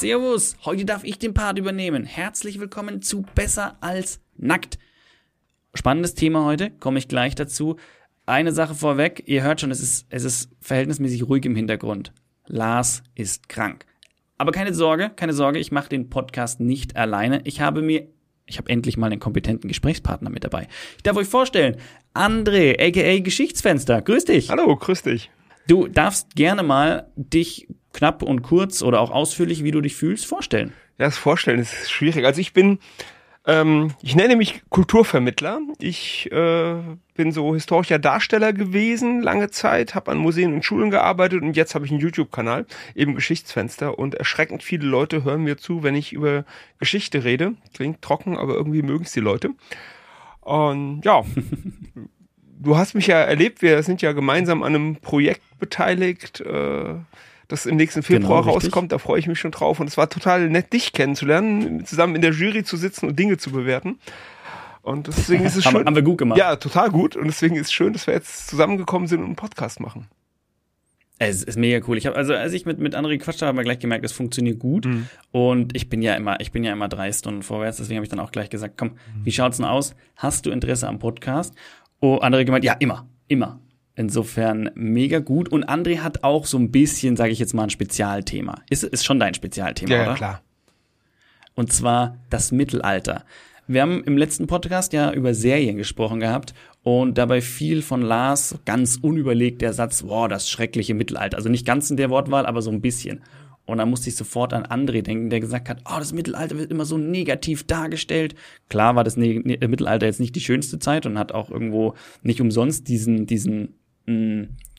Servus, heute darf ich den Part übernehmen. Herzlich willkommen zu Besser als Nackt. Spannendes Thema heute, komme ich gleich dazu. Eine Sache vorweg, ihr hört schon, es ist, es ist verhältnismäßig ruhig im Hintergrund. Lars ist krank. Aber keine Sorge, keine Sorge, ich mache den Podcast nicht alleine. Ich habe mir, ich habe endlich mal einen kompetenten Gesprächspartner mit dabei. Ich darf euch vorstellen, André, aka Geschichtsfenster. Grüß dich. Hallo, grüß dich. Du darfst gerne mal dich knapp und kurz oder auch ausführlich, wie du dich fühlst, vorstellen. Ja, das Vorstellen ist schwierig. Also ich bin, ähm, ich nenne mich Kulturvermittler. Ich äh, bin so historischer Darsteller gewesen lange Zeit, habe an Museen und Schulen gearbeitet und jetzt habe ich einen YouTube-Kanal, eben Geschichtsfenster. Und erschreckend viele Leute hören mir zu, wenn ich über Geschichte rede. Klingt trocken, aber irgendwie mögen es die Leute. Und ja, du hast mich ja erlebt, wir sind ja gemeinsam an einem Projekt beteiligt. Äh, das im nächsten Februar genau, rauskommt. Da freue ich mich schon drauf. Und es war total nett, dich kennenzulernen, zusammen in der Jury zu sitzen und Dinge zu bewerten. Und deswegen ist es schön. Haben wir gut gemacht. Ja, total gut. Und deswegen ist es schön, dass wir jetzt zusammengekommen sind und einen Podcast machen. Es ist mega cool. Ich habe also als ich mit mit André gequatscht habe, haben wir gleich gemerkt, es funktioniert gut. Mhm. Und ich bin ja immer ich bin ja immer drei Stunden vorwärts. Deswegen habe ich dann auch gleich gesagt, komm, mhm. wie schaut's denn aus? Hast du Interesse am Podcast? Oh, André gemeint, ja immer, immer. Insofern mega gut. Und André hat auch so ein bisschen, sage ich jetzt mal, ein Spezialthema. Ist, ist schon dein Spezialthema, ja, oder? Ja, klar. Und zwar das Mittelalter. Wir haben im letzten Podcast ja über Serien gesprochen gehabt und dabei fiel von Lars ganz unüberlegt der Satz, wow, das schreckliche Mittelalter. Also nicht ganz in der Wortwahl, aber so ein bisschen. Und dann musste ich sofort an André denken, der gesagt hat, oh, das Mittelalter wird immer so negativ dargestellt. Klar war das ne ne Mittelalter jetzt nicht die schönste Zeit und hat auch irgendwo nicht umsonst diesen, diesen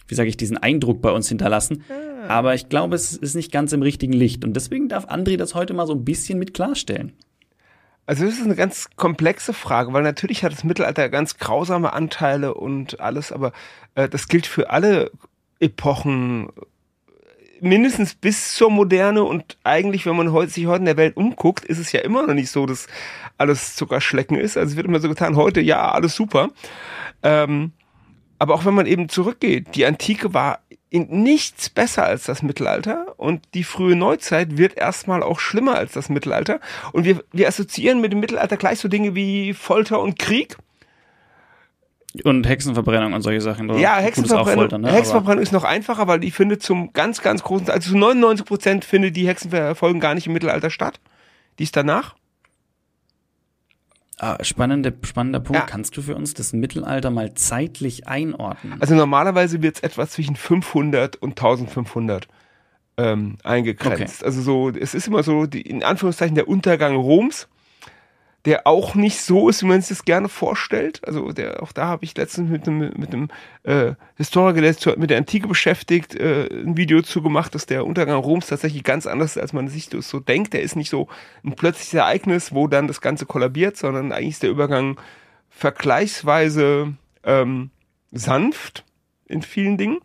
wie sage ich, diesen Eindruck bei uns hinterlassen. Ah. Aber ich glaube, es ist nicht ganz im richtigen Licht. Und deswegen darf André das heute mal so ein bisschen mit klarstellen. Also das ist eine ganz komplexe Frage, weil natürlich hat das Mittelalter ganz grausame Anteile und alles, aber äh, das gilt für alle Epochen mindestens bis zur Moderne und eigentlich, wenn man heute, sich heute in der Welt umguckt, ist es ja immer noch nicht so, dass alles Zuckerschlecken ist. Also es wird immer so getan, heute ja, alles super. Ähm, aber auch wenn man eben zurückgeht, die Antike war in nichts besser als das Mittelalter und die frühe Neuzeit wird erstmal auch schlimmer als das Mittelalter. Und wir, wir assoziieren mit dem Mittelalter gleich so Dinge wie Folter und Krieg. Und Hexenverbrennung und solche Sachen. Ja, Hexenverbrennung, Foltern, ne? Hexenverbrennung ist noch einfacher, weil ich finde zum ganz, ganz großen, also zu 99 Prozent finde die Hexenverfolgen gar nicht im Mittelalter statt. Die ist danach. Ah, spannende, spannender Punkt. Ja. Kannst du für uns das Mittelalter mal zeitlich einordnen? Also normalerweise wird es etwa zwischen 500 und 1500 ähm, eingegrenzt. Okay. Also so, es ist immer so, die, in Anführungszeichen der Untergang Roms der auch nicht so ist, wie man sich das gerne vorstellt. Also der, auch da habe ich letztens mit einem, mit einem äh, Historiker, der sich mit der Antike beschäftigt, äh, ein Video zu gemacht, dass der Untergang Roms tatsächlich ganz anders ist, als man sich das so denkt. Der ist nicht so ein plötzliches Ereignis, wo dann das Ganze kollabiert, sondern eigentlich ist der Übergang vergleichsweise ähm, sanft in vielen Dingen.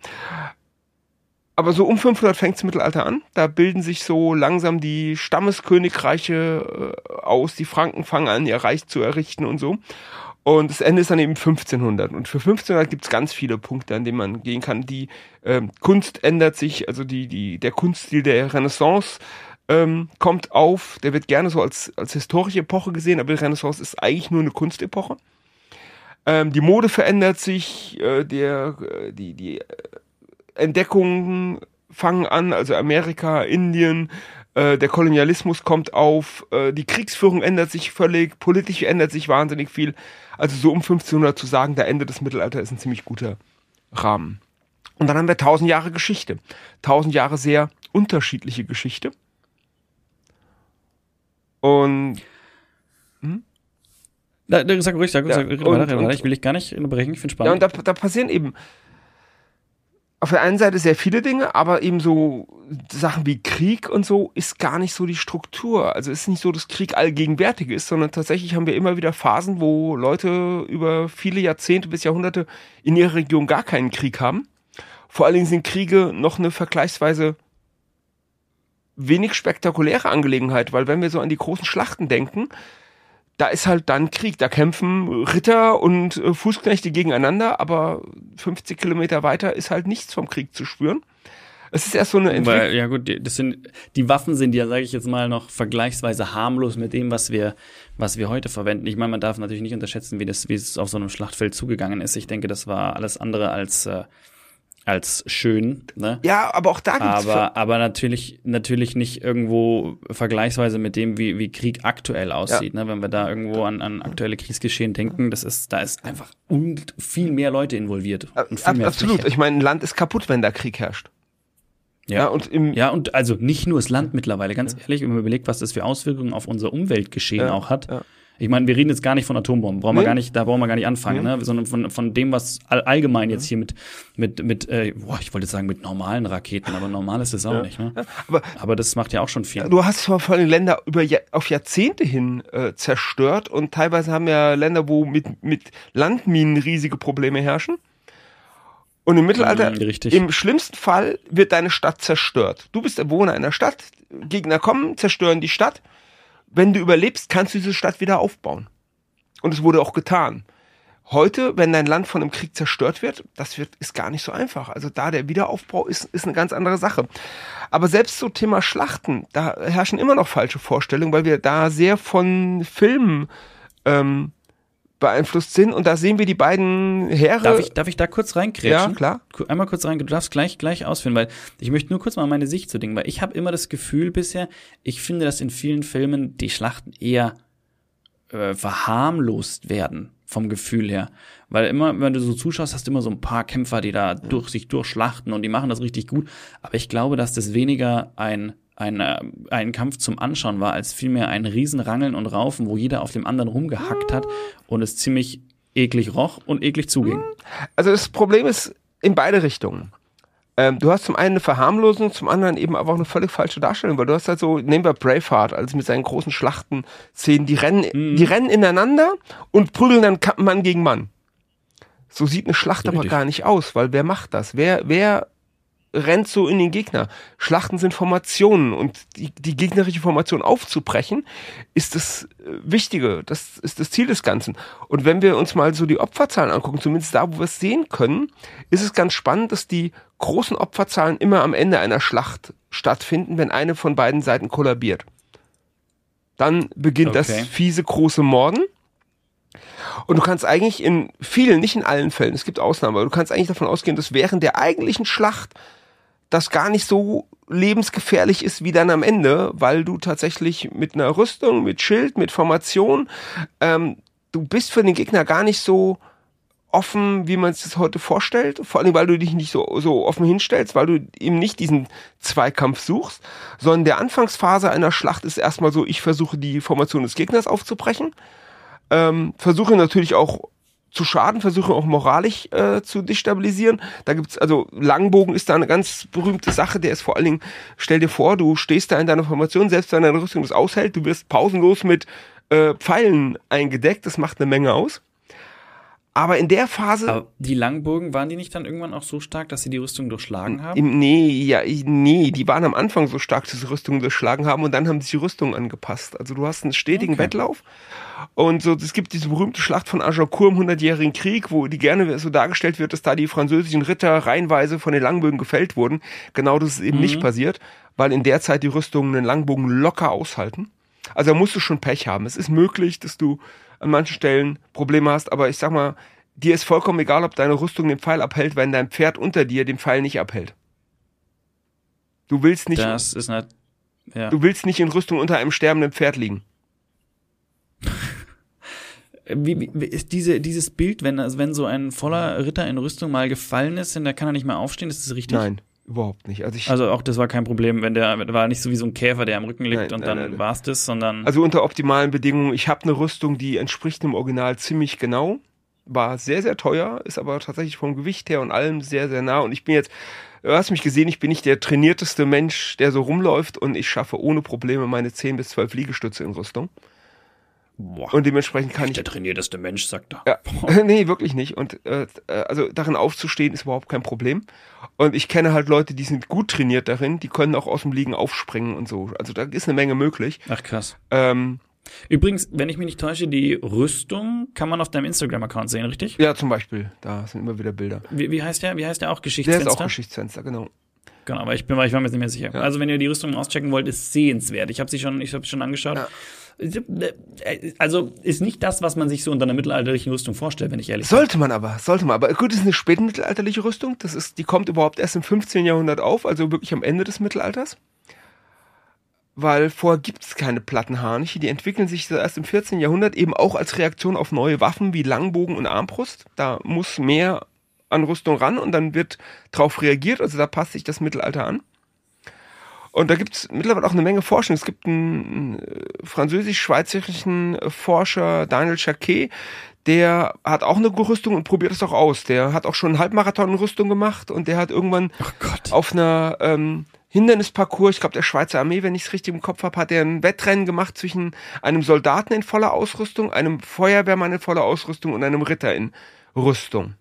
Aber so um 500 fängt das Mittelalter an. Da bilden sich so langsam die Stammeskönigreiche äh, aus. Die Franken fangen an, ihr Reich zu errichten und so. Und das Ende ist dann eben 1500. Und für 1500 gibt es ganz viele Punkte, an denen man gehen kann. Die ähm, Kunst ändert sich, also die, die, der Kunststil der Renaissance ähm, kommt auf. Der wird gerne so als, als historische Epoche gesehen, aber die Renaissance ist eigentlich nur eine Kunstepoche. Ähm, die Mode verändert sich, äh, der, äh, die, die Entdeckungen fangen an, also Amerika, Indien, äh, der Kolonialismus kommt auf, äh, die Kriegsführung ändert sich völlig, politisch ändert sich wahnsinnig viel. Also so um 1500 zu sagen, der Ende des Mittelalters ist ein ziemlich guter Rahmen. Und dann haben wir tausend Jahre Geschichte. Tausend Jahre sehr unterschiedliche Geschichte. Und hm? Da, sag ruhig, sag, ja, sag, und, weiter, weiter. ich will dich gar nicht unterbrechen, ich finde spannend. Ja, und da, da passieren eben auf der einen Seite sehr viele Dinge, aber eben so Sachen wie Krieg und so ist gar nicht so die Struktur. Also ist nicht so, dass Krieg allgegenwärtig ist, sondern tatsächlich haben wir immer wieder Phasen, wo Leute über viele Jahrzehnte bis Jahrhunderte in ihrer Region gar keinen Krieg haben. Vor allen Dingen sind Kriege noch eine vergleichsweise wenig spektakuläre Angelegenheit, weil wenn wir so an die großen Schlachten denken, da ist halt dann Krieg. Da kämpfen Ritter und äh, Fußknechte gegeneinander, aber 50 Kilometer weiter ist halt nichts vom Krieg zu spüren. Es ist erst so eine Entwicklung. Weil, ja gut, das sind, die Waffen sind ja, sage ich jetzt mal, noch vergleichsweise harmlos mit dem, was wir, was wir heute verwenden. Ich meine, man darf natürlich nicht unterschätzen, wie das, wie es auf so einem Schlachtfeld zugegangen ist. Ich denke, das war alles andere als äh, als schön. Ne? Ja, aber auch da gibt's aber aber natürlich natürlich nicht irgendwo vergleichsweise mit dem, wie, wie Krieg aktuell aussieht. Ja. Ne? Wenn wir da irgendwo an, an aktuelle Kriegsgeschehen denken, das ist da ist einfach viel mehr Leute involviert. Und viel mehr Absolut. Fläche. Ich meine, ein Land ist kaputt, wenn da Krieg herrscht. Ja, ja, und im ja, und also nicht nur das Land mittlerweile, ganz ja. ehrlich, wenn man überlegt, was das für Auswirkungen auf unser Umweltgeschehen auch hat. Ich meine, wir reden jetzt gar nicht von Atombomben, brauchen nee. wir gar nicht, da brauchen wir gar nicht anfangen, nee. ne? sondern von, von dem, was all, allgemein jetzt hier mit, mit, mit, äh, boah, ich wollte jetzt sagen mit normalen Raketen, aber normal ist es auch ja. nicht. Ne? Aber, aber das macht ja auch schon viel. Du hast vor allem Länder über auf Jahrzehnte hin äh, zerstört und teilweise haben ja Länder, wo mit, mit Landminen riesige Probleme herrschen. Und im Mittelalter, mhm, im schlimmsten Fall, wird deine Stadt zerstört. Du bist der Bewohner einer Stadt, Gegner kommen, zerstören die Stadt wenn du überlebst, kannst du diese Stadt wieder aufbauen. Und es wurde auch getan. Heute, wenn dein Land von einem Krieg zerstört wird, das wird, ist gar nicht so einfach. Also da der Wiederaufbau ist, ist eine ganz andere Sache. Aber selbst so Thema Schlachten, da herrschen immer noch falsche Vorstellungen, weil wir da sehr von Filmen ähm, beeinflusst sind. Und da sehen wir die beiden Heere. Darf ich, darf ich da kurz reinkrätschen? Ja, klar. Einmal kurz rein. Du darfst gleich, gleich ausführen, weil ich möchte nur kurz mal meine Sicht zu Dingen, weil ich habe immer das Gefühl bisher, ich finde, dass in vielen Filmen die Schlachten eher äh, verharmlost werden vom Gefühl her. Weil immer, wenn du so zuschaust, hast du immer so ein paar Kämpfer, die da durch sich durchschlachten und die machen das richtig gut. Aber ich glaube, dass das weniger ein ein, äh, ein Kampf zum Anschauen war, als vielmehr ein Riesenrangeln und Raufen, wo jeder auf dem anderen rumgehackt hat und es ziemlich eklig roch und eklig zuging. Also das Problem ist in beide Richtungen. Ähm, du hast zum einen eine Verharmlosung, zum anderen eben aber auch eine völlig falsche Darstellung, weil du hast halt so, nehmen wir Braveheart, also mit seinen großen Schlachten-Szenen, die rennen, mhm. die rennen ineinander und prügeln dann Mann gegen Mann. So sieht eine Schlacht Richtig. aber gar nicht aus, weil wer macht das? Wer, wer rennt so in den Gegner. Schlachten sind Formationen und die, die gegnerische Formation aufzubrechen, ist das äh, Wichtige. Das ist das Ziel des Ganzen. Und wenn wir uns mal so die Opferzahlen angucken, zumindest da, wo wir es sehen können, ist es ganz spannend, dass die großen Opferzahlen immer am Ende einer Schlacht stattfinden, wenn eine von beiden Seiten kollabiert. Dann beginnt okay. das fiese große Morden. Und du kannst eigentlich in vielen, nicht in allen Fällen, es gibt Ausnahmen, aber du kannst eigentlich davon ausgehen, dass während der eigentlichen Schlacht das gar nicht so lebensgefährlich ist wie dann am Ende, weil du tatsächlich mit einer Rüstung, mit Schild, mit Formation, ähm, du bist für den Gegner gar nicht so offen, wie man es sich heute vorstellt. Vor allem, weil du dich nicht so, so offen hinstellst, weil du eben nicht diesen Zweikampf suchst, sondern der Anfangsphase einer Schlacht ist erstmal so, ich versuche die Formation des Gegners aufzubrechen, ähm, versuche natürlich auch zu schaden, versuchen auch moralisch äh, zu destabilisieren. Da gibt's also Langbogen ist da eine ganz berühmte Sache. Der ist vor allen Dingen, stell dir vor, du stehst da in deiner Formation, selbst wenn deine Rüstung das aushält, du wirst pausenlos mit äh, Pfeilen eingedeckt. Das macht eine Menge aus. Aber in der Phase. Aber die Langbogen, waren die nicht dann irgendwann auch so stark, dass sie die Rüstung durchschlagen haben? Im, nee, ja, nee, die waren am Anfang so stark, dass sie Rüstungen durchschlagen haben und dann haben sich die Rüstungen angepasst. Also du hast einen stetigen okay. Wettlauf und so, es gibt diese berühmte Schlacht von Agincourt im Hundertjährigen Krieg, wo die gerne so dargestellt wird, dass da die französischen Ritter reihenweise von den Langbögen gefällt wurden. Genau das ist eben mhm. nicht passiert, weil in der Zeit die Rüstungen den Langbogen locker aushalten. Also da musst du schon Pech haben. Es ist möglich, dass du an manchen Stellen Probleme hast, aber ich sag mal, dir ist vollkommen egal, ob deine Rüstung den Pfeil abhält, wenn dein Pferd unter dir den Pfeil nicht abhält. Du willst nicht. Das ist nicht, ja. Du willst nicht in Rüstung unter einem sterbenden Pferd liegen. Wie, wie ist diese, dieses Bild, wenn, also wenn so ein voller Ritter in Rüstung mal gefallen ist, dann kann er nicht mehr aufstehen, ist das richtig? Nein, überhaupt nicht. Also, ich, also auch das war kein Problem, wenn der war nicht so wie so ein Käfer, der am Rücken liegt nein, und nein, dann war es das, sondern. Also unter optimalen Bedingungen, ich habe eine Rüstung, die entspricht dem Original ziemlich genau. War sehr, sehr teuer, ist aber tatsächlich vom Gewicht her und allem sehr, sehr nah. Und ich bin jetzt, du hast mich gesehen, ich bin nicht der trainierteste Mensch, der so rumläuft und ich schaffe ohne Probleme meine 10 bis 12 Liegestütze in Rüstung. Boah, und dementsprechend kann ich. Der trainierteste Mensch, sagt er. Ja. nee, wirklich nicht. Und äh, also darin aufzustehen ist überhaupt kein Problem. Und ich kenne halt Leute, die sind gut trainiert darin, die können auch aus dem Liegen aufspringen und so. Also da ist eine Menge möglich. Ach krass. Ähm, Übrigens, wenn ich mich nicht täusche, die Rüstung kann man auf deinem Instagram-Account sehen, richtig? Ja, zum Beispiel. Da sind immer wieder Bilder. Wie, wie heißt der? Wie heißt der auch? Geschichtsfenster? Der ist auch Geschichtsfenster, genau. Genau, aber ich bin, ich war mir jetzt nicht mehr sicher. Ja. Also wenn ihr die Rüstung auschecken wollt, ist sehenswert. Ich habe sie schon, ich habe schon angeschaut. Ja. Also ist nicht das, was man sich so unter einer mittelalterlichen Rüstung vorstellt, wenn ich ehrlich bin. Sollte man aber, sollte man. Aber gut, das ist eine spätmittelalterliche Rüstung. Das ist, die kommt überhaupt erst im 15. Jahrhundert auf, also wirklich am Ende des Mittelalters. Weil vorher gibt es keine Plattenharnische. Die entwickeln sich erst im 14. Jahrhundert eben auch als Reaktion auf neue Waffen wie Langbogen und Armbrust. Da muss mehr an Rüstung ran und dann wird drauf reagiert. Also da passt sich das Mittelalter an. Und da gibt es mittlerweile auch eine Menge Forschung. Es gibt einen äh, französisch-schweizerischen Forscher, Daniel Jacquet, der hat auch eine Rüstung und probiert es auch aus. Der hat auch schon einen Halbmarathon-Rüstung gemacht und der hat irgendwann oh auf einer ähm, Hindernisparcours, ich glaube der Schweizer Armee, wenn ich es richtig im Kopf habe, hat er ein Wettrennen gemacht zwischen einem Soldaten in voller Ausrüstung, einem Feuerwehrmann in voller Ausrüstung und einem Ritter in Rüstung.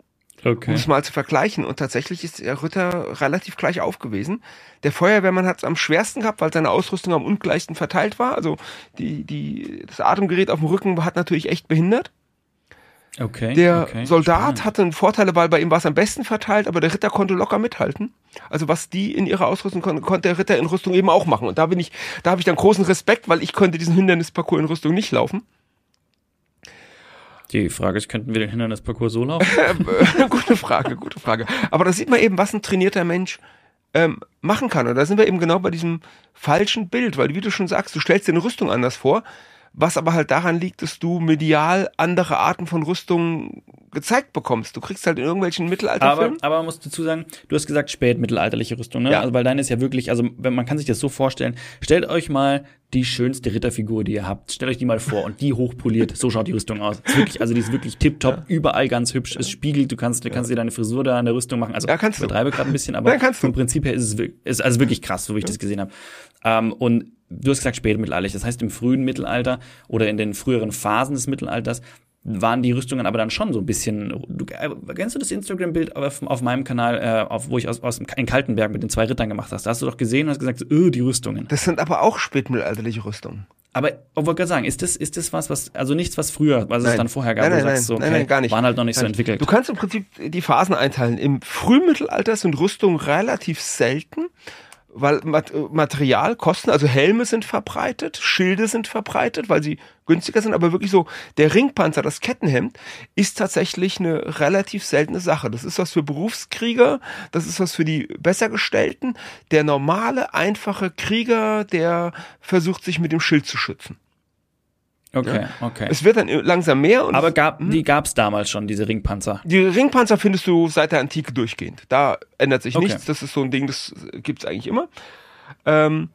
Okay. Um es mal zu vergleichen. Und tatsächlich ist der Ritter relativ gleich aufgewesen. Der Feuerwehrmann hat es am schwersten gehabt, weil seine Ausrüstung am ungleichsten verteilt war. Also die, die, das Atemgerät auf dem Rücken hat natürlich echt behindert. Okay. Der okay, Soldat spannend. hatte einen Vorteil, weil bei ihm war es am besten verteilt, aber der Ritter konnte locker mithalten. Also was die in ihrer Ausrüstung konnten, konnte der Ritter in Rüstung eben auch machen. Und da bin ich, da habe ich dann großen Respekt, weil ich konnte diesen Hindernisparcours in Rüstung nicht laufen. Die Frage ist, könnten wir den Hindernisparcours so laufen? gute Frage, gute Frage. Aber da sieht man eben, was ein trainierter Mensch ähm, machen kann. Und da sind wir eben genau bei diesem falschen Bild, weil wie du schon sagst, du stellst dir eine Rüstung anders vor, was aber halt daran liegt, dass du medial andere Arten von Rüstungen gezeigt bekommst. Du kriegst halt in irgendwelchen Mittelalterfilmen. Aber, aber man muss dazu sagen, du hast gesagt spätmittelalterliche Rüstung, ne? Ja. Also weil deine ist ja wirklich, also man kann sich das so vorstellen, stellt euch mal die schönste Ritterfigur, die ihr habt. Stellt euch die mal vor und die hochpoliert. So schaut die Rüstung aus. Ist wirklich, also die ist wirklich tipptopp, ja. überall ganz hübsch. Es spiegelt, du kannst, du kannst dir deine Frisur da an der Rüstung machen. Also ja, kannst ich betreibe gerade ein bisschen, aber ja, vom Prinzip her ist es wirklich, ist also wirklich krass, so wie ich das gesehen habe. Ähm, und du hast gesagt spätmittelalterlich. Das heißt im frühen Mittelalter oder in den früheren Phasen des Mittelalters waren die Rüstungen aber dann schon so ein bisschen. Du, äh, kennst du das Instagram-Bild auf, auf, meinem Kanal, äh, auf, wo ich aus, aus in Kaltenberg mit den zwei Rittern gemacht hast? Da hast du doch gesehen und hast gesagt, öh, die Rüstungen. Das sind aber auch spätmittelalterliche Rüstungen. Aber ich wollte gerade sagen, ist das, ist das was, was, also nichts, was früher, was nein. es dann vorher gab, nein, nein, wo du sagst, so, okay, nein, nein, gar nicht. waren halt noch nicht so entwickelt. Du kannst im Prinzip die Phasen einteilen. Im Frühmittelalter sind Rüstungen relativ selten weil Material, Kosten, also Helme sind verbreitet, Schilde sind verbreitet, weil sie günstiger sind, aber wirklich so, der Ringpanzer, das Kettenhemd, ist tatsächlich eine relativ seltene Sache. Das ist was für Berufskrieger, das ist was für die Bessergestellten. Der normale, einfache Krieger, der versucht sich mit dem Schild zu schützen. Okay, ja. okay. Es wird dann langsam mehr. Und Aber gab, hm? die gab es damals schon, diese Ringpanzer? Die Ringpanzer findest du seit der Antike durchgehend. Da ändert sich okay. nichts. Das ist so ein Ding, das gibt es eigentlich immer. Ähm,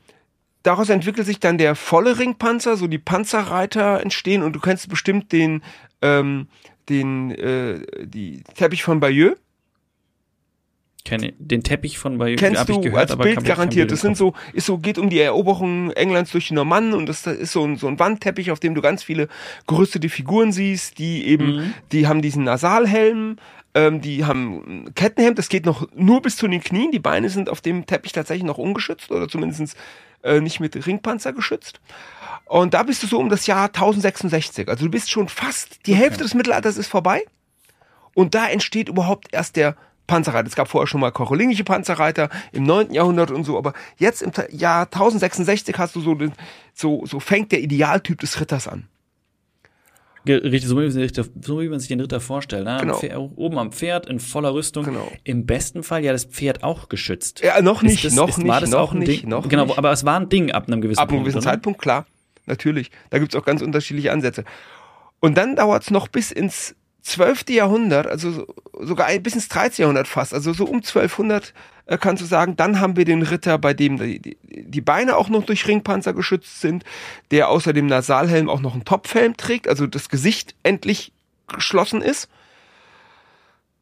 daraus entwickelt sich dann der volle Ringpanzer, so die Panzerreiter entstehen und du kennst bestimmt den, ähm, den, äh, die Teppich von Bayeux. Kenne den Teppich von bei Kennst du gehört, als Bild garantiert. Das sind so, ist so, geht um die Eroberung Englands durch die Normannen und das ist so ein, so ein Wandteppich, auf dem du ganz viele gerüstete Figuren siehst, die eben, mhm. die haben diesen Nasalhelm, ähm, die haben ein Kettenhemd, das geht noch nur bis zu den Knien, die Beine sind auf dem Teppich tatsächlich noch ungeschützt oder zumindest äh, nicht mit Ringpanzer geschützt. Und da bist du so um das Jahr 1066. Also du bist schon fast, die okay. Hälfte des Mittelalters ist vorbei. Und da entsteht überhaupt erst der Panzerreiter. Es gab vorher schon mal karolingische Panzerreiter im 9. Jahrhundert und so, aber jetzt im Jahr 1066 hast du so, den, so, so fängt der Idealtyp des Ritters an. Richtig, so wie, man sich den Ritter vorstellt. Ne? Genau. Pferd, oben am Pferd in voller Rüstung. Genau. Im besten Fall ja das Pferd auch geschützt. Ja, noch nicht, das, noch ist, nicht, noch nicht, Ding? noch Genau, nicht. aber es war ein Ding ab einem gewissen Punkt. Ab einem gewissen oder? Zeitpunkt, klar. Natürlich. Da gibt's auch ganz unterschiedliche Ansätze. Und dann dauert's noch bis ins 12. Jahrhundert, also sogar bis ins 13. Jahrhundert fast, also so um 1200 äh, kannst du sagen, dann haben wir den Ritter, bei dem die, die, die Beine auch noch durch Ringpanzer geschützt sind, der außer dem Nasalhelm auch noch einen Topfhelm trägt, also das Gesicht endlich geschlossen ist.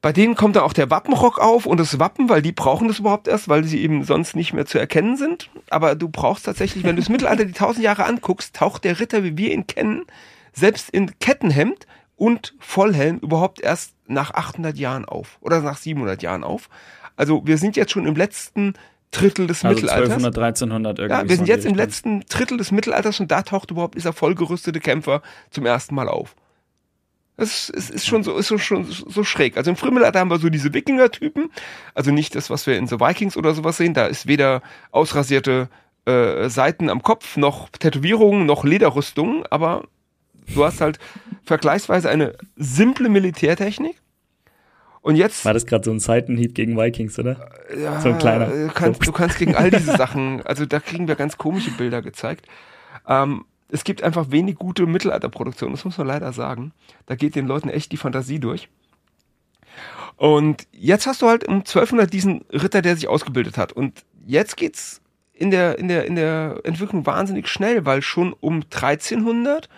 Bei denen kommt dann auch der Wappenrock auf und das Wappen, weil die brauchen das überhaupt erst, weil sie eben sonst nicht mehr zu erkennen sind. Aber du brauchst tatsächlich, wenn du das Mittelalter die tausend Jahre anguckst, taucht der Ritter, wie wir ihn kennen, selbst in Kettenhemd und Vollhelm überhaupt erst nach 800 Jahren auf oder nach 700 Jahren auf. Also wir sind jetzt schon im letzten Drittel des also Mittelalters. 1200, 1300 irgendwie. Ja, wir sind jetzt im letzten Drittel des Mittelalters und da taucht überhaupt dieser vollgerüstete Kämpfer zum ersten Mal auf. Es, es ist schon so, ist so, schon so schräg. Also im Frühmittelalter haben wir so diese Wikinger-Typen. Also nicht das, was wir in The Vikings oder sowas sehen. Da ist weder ausrasierte äh, Seiten am Kopf, noch Tätowierungen, noch Lederrüstungen. Aber du hast halt vergleichsweise eine simple Militärtechnik. Und jetzt. War das gerade so ein Seitenhieb gegen Vikings, oder? Ja, so ein kleiner. Du kannst, du kannst gegen all diese Sachen, also da kriegen wir ganz komische Bilder gezeigt. Ähm, es gibt einfach wenig gute Mittelalterproduktionen, das muss man leider sagen. Da geht den Leuten echt die Fantasie durch. Und jetzt hast du halt um 1200 diesen Ritter, der sich ausgebildet hat. Und jetzt geht's in der, in der, in der Entwicklung wahnsinnig schnell, weil schon um 1300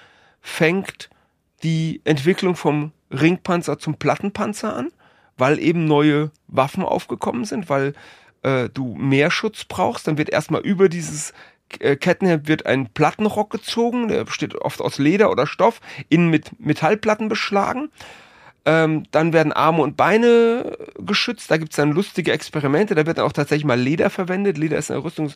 fängt die Entwicklung vom Ringpanzer zum Plattenpanzer an, weil eben neue Waffen aufgekommen sind, weil äh, du mehr Schutz brauchst. Dann wird erstmal über dieses äh, Kettenhemd wird ein Plattenrock gezogen, der besteht oft aus Leder oder Stoff, innen mit Metallplatten beschlagen. Ähm, dann werden Arme und Beine geschützt. Da gibt es dann lustige Experimente. Da wird dann auch tatsächlich mal Leder verwendet. Leder ist eine Rüstungs,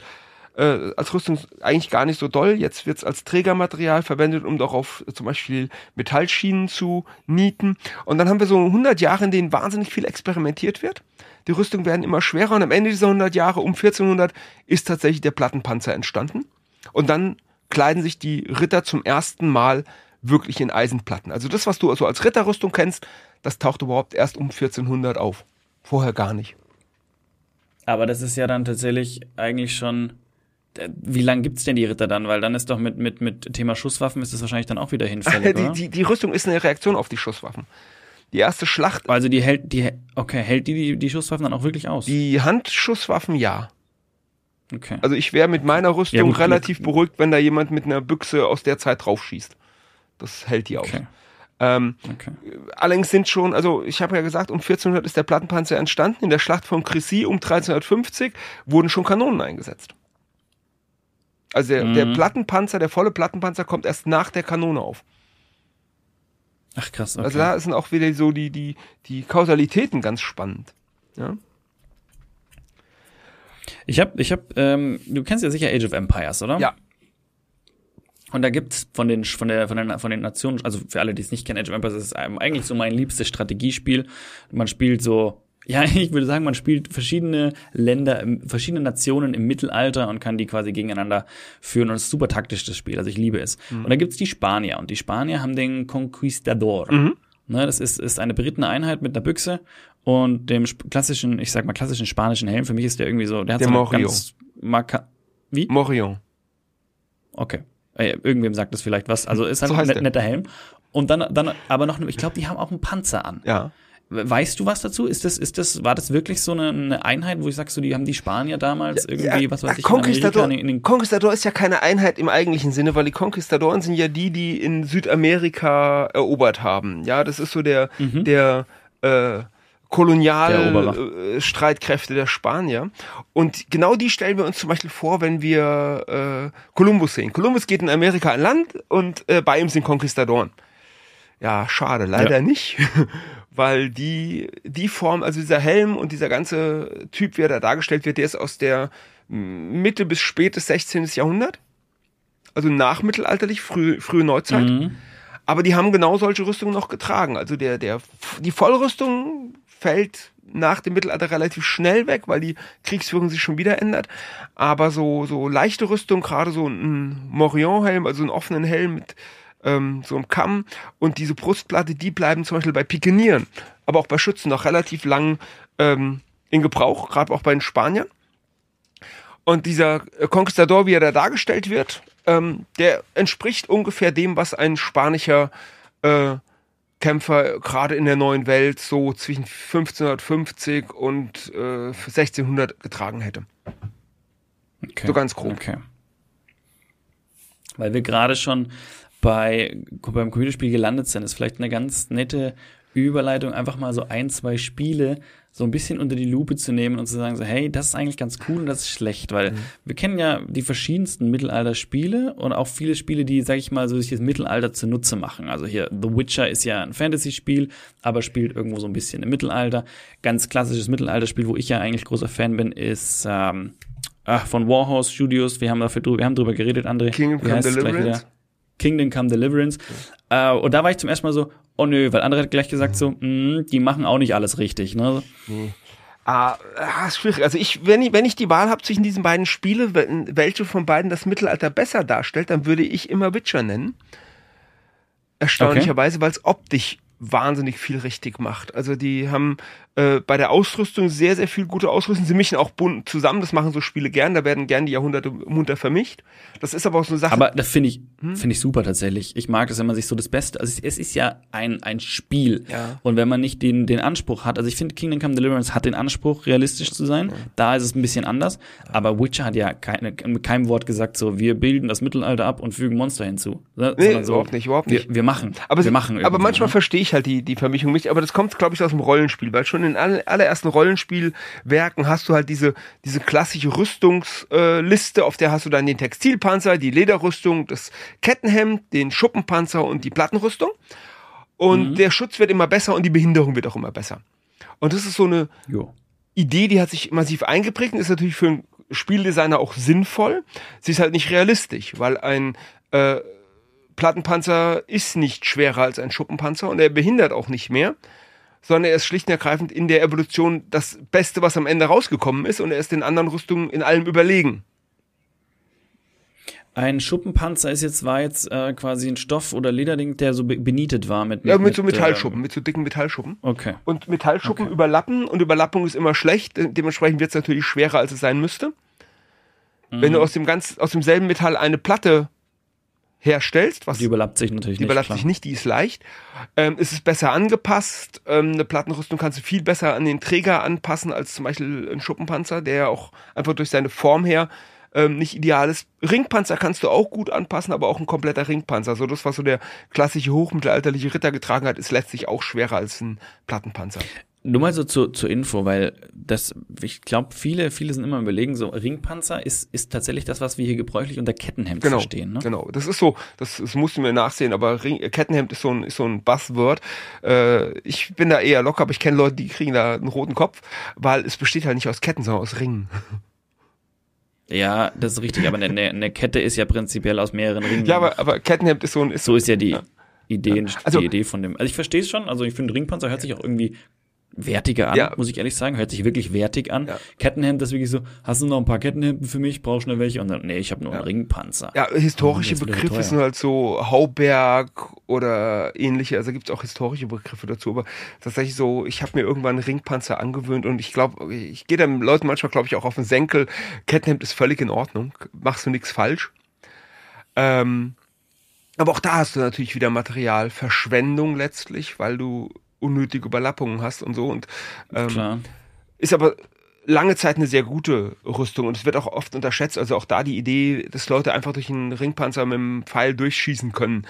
äh, als Rüstung eigentlich gar nicht so doll. Jetzt wird es als Trägermaterial verwendet, um darauf zum Beispiel Metallschienen zu nieten. Und dann haben wir so 100 Jahre, in denen wahnsinnig viel experimentiert wird. Die Rüstungen werden immer schwerer und am Ende dieser 100 Jahre, um 1400, ist tatsächlich der Plattenpanzer entstanden. Und dann kleiden sich die Ritter zum ersten Mal wirklich in Eisenplatten. Also das, was du also als Ritterrüstung kennst, das taucht überhaupt erst um 1400 auf. Vorher gar nicht. Aber das ist ja dann tatsächlich eigentlich schon. Wie lange gibt's denn die Ritter dann? Weil dann ist doch mit, mit, mit Thema Schusswaffen ist das wahrscheinlich dann auch wieder hinfällig, die, die, die Rüstung ist eine Reaktion auf die Schusswaffen. Die erste Schlacht. Also die hält, die, okay, hält die, die, die Schusswaffen dann auch wirklich aus? Die Handschusswaffen ja. Okay. Also ich wäre mit meiner Rüstung ja, gut, relativ gut. beruhigt, wenn da jemand mit einer Büchse aus der Zeit draufschießt. Das hält die aus. Okay. Ähm, okay. Allerdings sind schon, also ich habe ja gesagt, um 1400 ist der Plattenpanzer entstanden. In der Schlacht von Crécy um 1350 wurden schon Kanonen eingesetzt. Also der, mhm. der Plattenpanzer, der volle Plattenpanzer kommt erst nach der Kanone auf. Ach krass, okay. Also da sind auch wieder so die, die, die Kausalitäten ganz spannend. Ja. Ich hab, ich hab, ähm, du kennst ja sicher Age of Empires, oder? Ja. Und da gibt's von den, von der, von den, von den Nationen, also für alle, die es nicht kennen, Age of Empires ist eigentlich so mein liebstes Strategiespiel. Man spielt so ja, ich würde sagen, man spielt verschiedene Länder, verschiedene Nationen im Mittelalter und kann die quasi gegeneinander führen und es ist super taktisch, das Spiel. Also ich liebe es. Mhm. Und dann gibt's die Spanier und die Spanier haben den Conquistador. Mhm. Ne, das ist, ist eine berittene Einheit mit einer Büchse und dem klassischen, ich sag mal, klassischen spanischen Helm. Für mich ist der irgendwie so, der hat der so eine Morio. ganz marka Wie? Morion. Okay. Äh, irgendwem sagt das vielleicht was. Also ist halt so ein net, netter Helm. Und dann, dann aber noch, ich glaube, die haben auch einen Panzer an. Ja. Weißt du was dazu? Ist das, ist das, war das wirklich so eine, eine Einheit, wo ich sagst, so, die haben die Spanier damals irgendwie, ja, was weiß ich, Conquistador, in, in Conquistador ist ja keine Einheit im eigentlichen Sinne, weil die Conquistadoren sind ja die, die in Südamerika erobert haben. Ja, das ist so der, mhm. der, äh, Kolonialstreitkräfte der, der Spanier. Und genau die stellen wir uns zum Beispiel vor, wenn wir äh, Kolumbus sehen. Kolumbus geht in Amerika an Land und äh, bei ihm sind Konquistadoren. Ja, schade, leider ja. nicht. weil die, die Form, also dieser Helm und dieser ganze Typ, wie er da dargestellt wird, der ist aus der Mitte bis spätes 16. Jahrhundert. Also nachmittelalterlich, früh, frühe Neuzeit. Mhm. Aber die haben genau solche Rüstungen noch getragen. Also der, der, die Vollrüstung fällt nach dem Mittelalter relativ schnell weg, weil die Kriegsführung sich schon wieder ändert. Aber so, so leichte Rüstung, gerade so ein Morion-Helm, also einen offenen Helm mit ähm, so einem Kamm und diese Brustplatte, die bleiben zum Beispiel bei Pikenieren, aber auch bei Schützen noch relativ lang ähm, in Gebrauch, gerade auch bei den Spaniern. Und dieser Conquistador, wie er da dargestellt wird, ähm, der entspricht ungefähr dem, was ein spanischer äh, Kämpfer gerade in der neuen Welt so zwischen 1550 und äh, 1600 getragen hätte. Okay. So ganz grob. Okay. Weil wir gerade schon bei, beim Computerspiel gelandet sind, ist vielleicht eine ganz nette Überleitung, einfach mal so ein, zwei Spiele so ein bisschen unter die Lupe zu nehmen und zu sagen, so, hey, das ist eigentlich ganz cool und das ist schlecht, weil mhm. wir kennen ja die verschiedensten Mittelalter-Spiele und auch viele Spiele, die, sag ich mal, so sich das Mittelalter zunutze machen. Also hier, The Witcher ist ja ein Fantasy-Spiel, aber spielt irgendwo so ein bisschen im Mittelalter. Ganz klassisches Mittelalter-Spiel, wo ich ja eigentlich großer Fan bin, ist ähm, ach, von Warhorse Studios. Wir haben dafür drüber, wir haben drüber geredet, André. Kingdom Come Deliverance? Kingdom Come Deliverance. Äh, und da war ich zum ersten Mal so, oh nö, weil andere hat gleich gesagt so, mh, die machen auch nicht alles richtig, ne? Nee. Ah, ah, ist schwierig. Also ich, wenn ich, wenn ich die Wahl habe zwischen diesen beiden Spielen, welche von beiden das Mittelalter besser darstellt, dann würde ich immer Witcher nennen. Erstaunlicherweise, okay. weil es optisch wahnsinnig viel richtig macht. Also die haben äh, bei der Ausrüstung sehr, sehr viel gute Ausrüstung. Sie mischen auch bunt zusammen, das machen so Spiele gern, da werden gern die Jahrhunderte munter vermischt. Das ist aber auch so eine Sache. Aber das finde ich, hm? finde ich super tatsächlich. Ich mag das, wenn man sich so das Beste, also es ist ja ein, ein Spiel. Ja. Und wenn man nicht den, den Anspruch hat, also ich finde Kingdom Come Deliverance hat den Anspruch, realistisch zu sein. Ja. Da ist es ein bisschen anders. Aber Witcher hat ja keine, mit keinem Wort gesagt, so, wir bilden das Mittelalter ab und fügen Monster hinzu. Ne? Nee, so, überhaupt nicht, überhaupt nicht. Wir, wir machen. Aber, wir machen aber manchmal ne? verstehe ich halt die, die Vermischung nicht. Aber das kommt, glaube ich, aus dem Rollenspiel, weil schon in allerersten Rollenspielwerken hast du halt diese, diese klassische Rüstungsliste, auf der hast du dann den Textilpanzer, die Lederrüstung, das Kettenhemd, den Schuppenpanzer und die Plattenrüstung. Und mhm. der Schutz wird immer besser und die Behinderung wird auch immer besser. Und das ist so eine jo. Idee, die hat sich massiv eingeprägt und ist natürlich für einen Spieldesigner auch sinnvoll. Sie ist halt nicht realistisch, weil ein äh, Plattenpanzer ist nicht schwerer als ein Schuppenpanzer und er behindert auch nicht mehr sondern er ist schlicht und ergreifend in der Evolution das Beste, was am Ende rausgekommen ist und er ist den anderen Rüstungen in allem überlegen. Ein Schuppenpanzer ist jetzt, war jetzt äh, quasi ein Stoff oder Lederding, der so benietet war mit, mit Ja, mit, mit so Metallschuppen, äh, mit so dicken Metallschuppen. Okay. Und Metallschuppen okay. überlappen und Überlappung ist immer schlecht, dementsprechend wird es natürlich schwerer, als es sein müsste. Mhm. Wenn du aus dem ganz, aus demselben Metall eine Platte herstellst, was die überlappt sich natürlich die nicht. Die überlappt klar. sich nicht, die ist leicht. Ähm, es ist besser angepasst. Ähm, eine Plattenrüstung kannst du viel besser an den Träger anpassen als zum Beispiel ein Schuppenpanzer, der ja auch einfach durch seine Form her ähm, nicht ideal ist. Ringpanzer kannst du auch gut anpassen, aber auch ein kompletter Ringpanzer. So das, was so der klassische hochmittelalterliche Ritter getragen hat, ist letztlich auch schwerer als ein Plattenpanzer. Nur mal so zur, zur Info, weil das, ich glaube, viele, viele sind immer überlegen, so Ringpanzer ist, ist tatsächlich das, was wir hier gebräuchlich unter Kettenhemd genau, verstehen. Ne? Genau, das ist so, das, das mussten wir nachsehen, aber Ring, Kettenhemd ist so ein, ist so ein Buzzword. Äh, ich bin da eher locker, aber ich kenne Leute, die kriegen da einen roten Kopf, weil es besteht halt nicht aus Ketten, sondern aus Ringen. Ja, das ist richtig, aber eine, eine Kette ist ja prinzipiell aus mehreren Ringen. Ja, aber, aber Kettenhemd ist so ein. Ist so ist ja die, ja. Ideen, also, die Idee von dem. Also ich verstehe es schon. Also ich finde Ringpanzer hört sich auch irgendwie wertiger an, ja. muss ich ehrlich sagen. Hört sich wirklich wertig an. Ja. Kettenhemd ist wirklich so, hast du noch ein paar Kettenhemden für mich? Brauchst du noch welche? Und dann, nee, ich habe nur ja. einen Ringpanzer. Ja, historische Begriffe sind halt so Hauberg oder ähnliche. Also gibt es auch historische Begriffe dazu. Aber tatsächlich so, ich habe mir irgendwann einen Ringpanzer angewöhnt und ich glaube, ich gehe den Leuten manchmal, glaube ich, auch auf den Senkel. Kettenhemd ist völlig in Ordnung. Machst du nichts falsch. Ähm, aber auch da hast du natürlich wieder Materialverschwendung letztlich, weil du unnötige Überlappungen hast und so. Und ähm, Klar. ist aber lange Zeit eine sehr gute Rüstung und es wird auch oft unterschätzt. Also auch da die Idee, dass Leute einfach durch einen Ringpanzer mit einem Pfeil durchschießen können.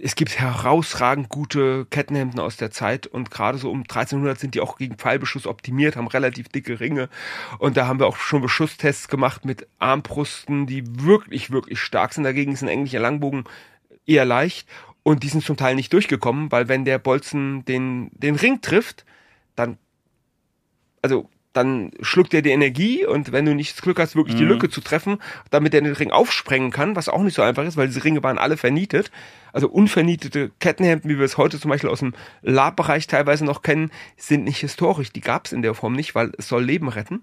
Es gibt herausragend gute Kettenhemden aus der Zeit und gerade so um 1300 sind die auch gegen Pfeilbeschuss optimiert, haben relativ dicke Ringe und da haben wir auch schon Beschusstests gemacht mit Armbrusten, die wirklich, wirklich stark sind. Dagegen ist ein englischer Langbogen eher leicht und die sind zum Teil nicht durchgekommen, weil wenn der Bolzen den, den Ring trifft, dann, also, dann schluckt er die Energie und wenn du nicht das Glück hast, wirklich mhm. die Lücke zu treffen, damit er den Ring aufsprengen kann, was auch nicht so einfach ist, weil diese Ringe waren alle vernietet. Also unvernietete Kettenhemden, wie wir es heute zum Beispiel aus dem Lab-Bereich teilweise noch kennen, sind nicht historisch. Die gab es in der Form nicht, weil es soll Leben retten.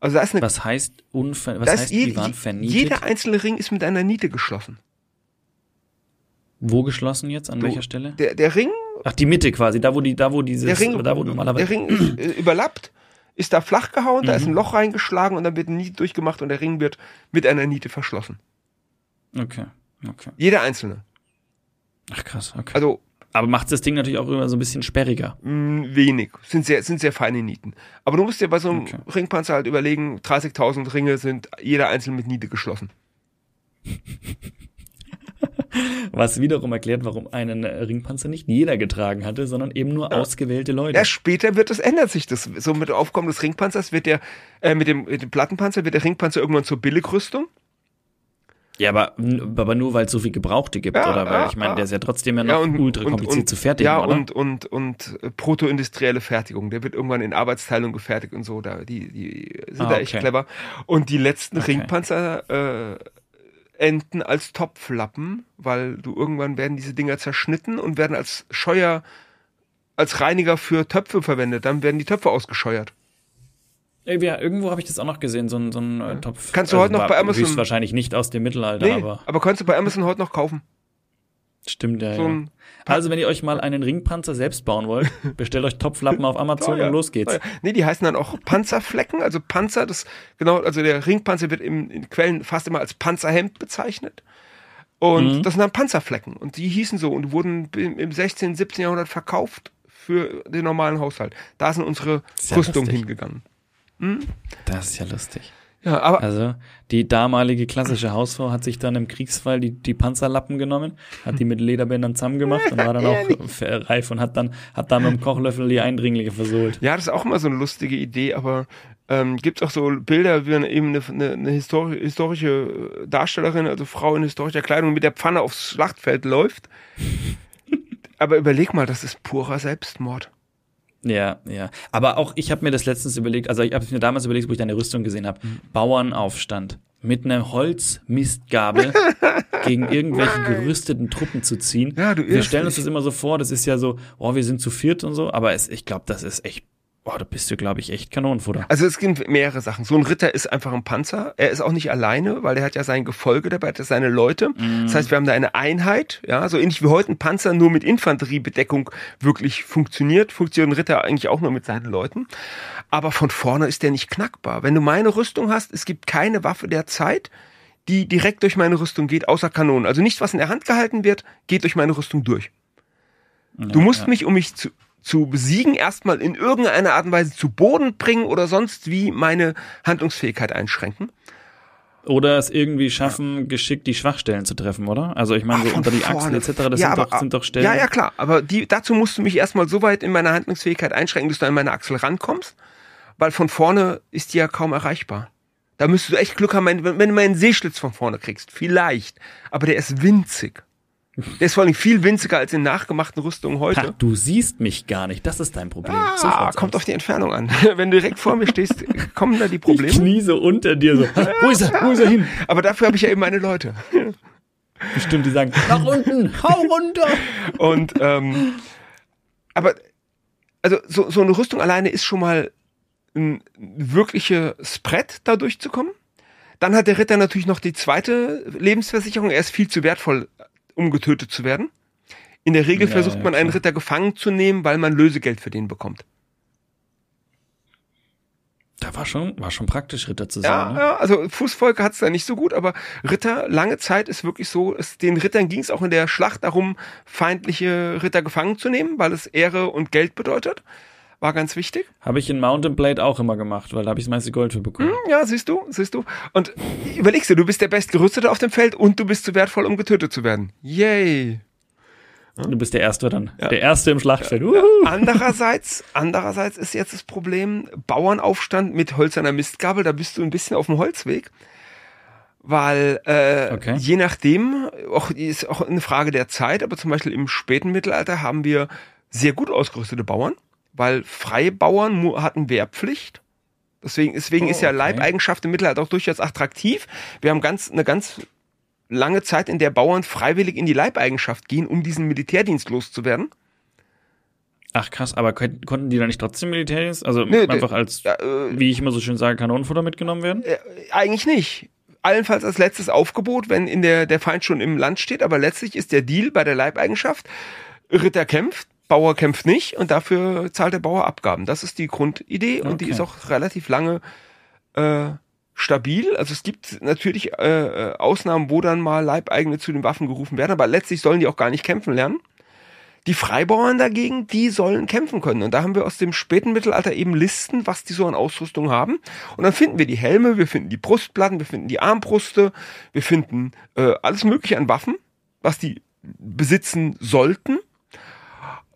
Also da ist eine, was heißt unver was heißt, die waren vernietet? Jeder einzelne Ring ist mit einer Niete geschlossen. Wo geschlossen jetzt? An du, welcher Stelle? Der, der Ring. Ach, die Mitte quasi, da wo die, da wo dieses, der Ring, da wo normalerweise. Der Ring ist, äh, überlappt, ist da flach gehauen, mhm. da ist ein mhm. Loch reingeschlagen und dann wird eine Niete durchgemacht und der Ring wird mit einer Niete verschlossen. Okay, okay. Jeder einzelne. Ach krass, okay. Also. Aber macht das Ding natürlich auch immer so ein bisschen sperriger. Mm, wenig. Sind sehr, sind sehr feine Nieten. Aber du musst dir bei so einem okay. Ringpanzer halt überlegen, 30.000 Ringe sind jeder einzeln mit Niete geschlossen. Was wiederum erklärt, warum einen Ringpanzer nicht jeder getragen hatte, sondern eben nur ja. ausgewählte Leute. Ja, später wird das, ändert sich das. So mit Aufkommen des Ringpanzers wird der, äh, mit, dem, mit dem Plattenpanzer wird der Ringpanzer irgendwann zur Billigrüstung. Ja, aber, aber nur weil es so viel Gebrauchte gibt, ja, oder? Weil ja, ich meine, der ist ja trotzdem ja noch ja, und, ultra kompliziert und, zu fertigen. Ja, oder? und, und, und protoindustrielle Fertigung. Der wird irgendwann in Arbeitsteilung gefertigt und so. Da, die, die sind ah, da echt clever. Und die letzten okay. Ringpanzer äh, enden als Topflappen, weil du irgendwann werden diese Dinger zerschnitten und werden als Scheuer, als Reiniger für Töpfe verwendet. Dann werden die Töpfe ausgescheuert. Ja, irgendwo habe ich das auch noch gesehen, so ein, so ein äh, Topf. Kannst du heute noch bei Amazon- wahrscheinlich nicht aus dem Mittelalter, Nee, aber aber kannst du bei Amazon heute noch kaufen. stimmt ja. So ja. ein Also, wenn ihr euch mal einen Ringpanzer selbst bauen wollt, bestellt euch Topflappen auf Amazon Teuer, und los geht's. teuer. Nee, die heißen dann auch Panzerflecken, also Panzer, das, genau, also der Ringpanzer wird im, in Quellen fast immer als Panzerhemd bezeichnet. Und Mhm. das sind dann Panzerflecken. Und die hießen so und wurden im, im 16., 17. Jahrhundert verkauft für den normalen Haushalt. Da sind unsere ja Rüstungen hingegangen. Das ist ja lustig. Ja, aber Also, die damalige klassische Hausfrau hat sich dann im Kriegsfall die, die Panzerlappen genommen, hat die mit Lederbändern zusammengemacht und war dann auch reif und hat dann, hat dann mit dem Kochlöffel die Eindringlinge versohlt. Ja, das ist auch immer so eine lustige Idee, aber ähm, gibt auch so Bilder, wie eine, eben eine, eine, eine histori historische Darstellerin, also Frau in historischer Kleidung mit der Pfanne aufs Schlachtfeld läuft. aber überleg mal, das ist purer Selbstmord. Ja, ja. Aber auch ich habe mir das letztens überlegt, also ich habe mir damals überlegt, wo ich deine Rüstung gesehen habe. Bauernaufstand. Mit einer Holzmistgabel gegen irgendwelche gerüsteten Truppen zu ziehen. Ja, du wir stellen uns das immer so vor, das ist ja so, oh, wir sind zu viert und so, aber es, ich glaube, das ist echt, boah, da bist du, glaube ich, echt Kanonenfutter. Also es gibt mehrere Sachen. So ein Ritter ist einfach ein Panzer. Er ist auch nicht alleine, weil er hat ja sein Gefolge dabei, hat ja seine Leute. Das heißt, wir haben da eine Einheit, ja, so ähnlich wie heute ein Panzer nur mit Infanteriebedeckung wirklich funktioniert, funktioniert ein Ritter eigentlich auch nur mit seinen Leuten. Aber von vorne ist der nicht knackbar. Wenn du meine Rüstung hast, es gibt keine Waffe der Zeit, die direkt durch meine Rüstung geht, außer Kanonen. Also nichts, was in der Hand gehalten wird, geht durch meine Rüstung durch. Du musst ja. mich, um mich zu, zu besiegen, erstmal in irgendeiner Art und Weise zu Boden bringen oder sonst wie meine Handlungsfähigkeit einschränken. Oder es irgendwie schaffen, geschickt die Schwachstellen zu treffen, oder? Also ich meine, so Von unter die vorne. Achsel etc., das Ja, sind, aber- doch, sind doch Stellen. Ja, ja, klar. Aber die, dazu musst du mich erstmal so weit in meiner Handlungsfähigkeit einschränken, dass du an meine Achsel rankommst, weil von vorne ist die ja kaum erreichbar. Da müsstest du echt Glück haben, wenn, wenn du mal einen Seeschlitz von vorne kriegst. Vielleicht. Aber der ist winzig. Der ist vor allem viel winziger als in nachgemachten Rüstungen heute. Ha, du siehst mich gar nicht, das ist dein Problem. Ah, kommt auf die Entfernung an. Wenn du direkt vor mir stehst, kommen da die Ich Probleme. knie so unter dir so. Wo ist er? Wo ist er hin? Aber dafür habe ich ja eben meine Leute. Bestimmt, die sagen, nach unten, hau runter. Und ähm, aber also so, so eine Rüstung alleine ist schon mal ein wirkliches Brett, da durchzukommen. Dann hat der Ritter natürlich noch die zweite Lebensversicherung. Er ist viel zu wertvoll, um getötet zu werden. In der Regel Ja, versucht man einen. Ritter gefangen zu nehmen, weil man Lösegeld für den bekommt. Da war schon, war schon praktisch, Ritter zu sein. Ja, ne? ja, also Fußvolk hat's da nicht so gut, aber Ritter, lange Zeit ist wirklich so, es, den Rittern ging es auch in der Schlacht darum, feindliche Ritter gefangen zu nehmen, weil es Ehre und Geld bedeutet. War ganz wichtig. Habe ich in Mountain Blade auch immer gemacht, weil da habe ich das meiste Gold für bekommen. Ja, siehst du, siehst du. Und überlegst du, du bist der Bestgerüstete auf dem Feld und du bist zu wertvoll, um getötet zu werden. Yay. Du bist der Erste dann. Ja. Der Erste im Schlachtfeld. Uhu. Andererseits, andererseits ist jetzt das Problem, Bauernaufstand mit hölzerner Mistgabel, da bist du ein bisschen auf dem Holzweg. Weil äh, Okay. je nachdem, auch ist auch eine Frage der Zeit, aber zum Beispiel im späten Mittelalter haben wir sehr gut ausgerüstete Bauern, weil freie Bauern mu- hatten Wehrpflicht. Deswegen, deswegen Oh, ist ja okay. Leibeigenschaft im Mittelalter auch durchaus attraktiv. Wir haben ganz, eine ganz lange Zeit, in der Bauern freiwillig in die Leibeigenschaft gehen, um diesen Militärdienst loszuwerden. Ach krass, aber kon konnten die da nicht trotzdem Militärdienst? Also Nee, einfach als, äh, wie ich immer so schön sage, Kanonenfutter mitgenommen werden? Äh, eigentlich nicht. Allenfalls als letztes Aufgebot, wenn in der, der Feind schon im Land steht, aber letztlich ist der Deal bei der Leibeigenschaft, Ritter kämpft, Bauer kämpft nicht und dafür zahlt der Bauer Abgaben. Das ist die Grundidee und die Okay. ist auch relativ lange äh, stabil. Also es gibt natürlich äh, äh, Ausnahmen, wo dann mal Leibeigene zu den Waffen gerufen werden, aber letztlich sollen die auch gar nicht kämpfen lernen. Die Freibauern dagegen, die sollen kämpfen können. Und da haben wir aus dem späten Mittelalter eben Listen, was die so an Ausrüstung haben. Und dann finden wir die Helme, wir finden die Brustplatten, wir finden die Armbruste, wir finden äh, alles Mögliche an Waffen, was die besitzen sollten.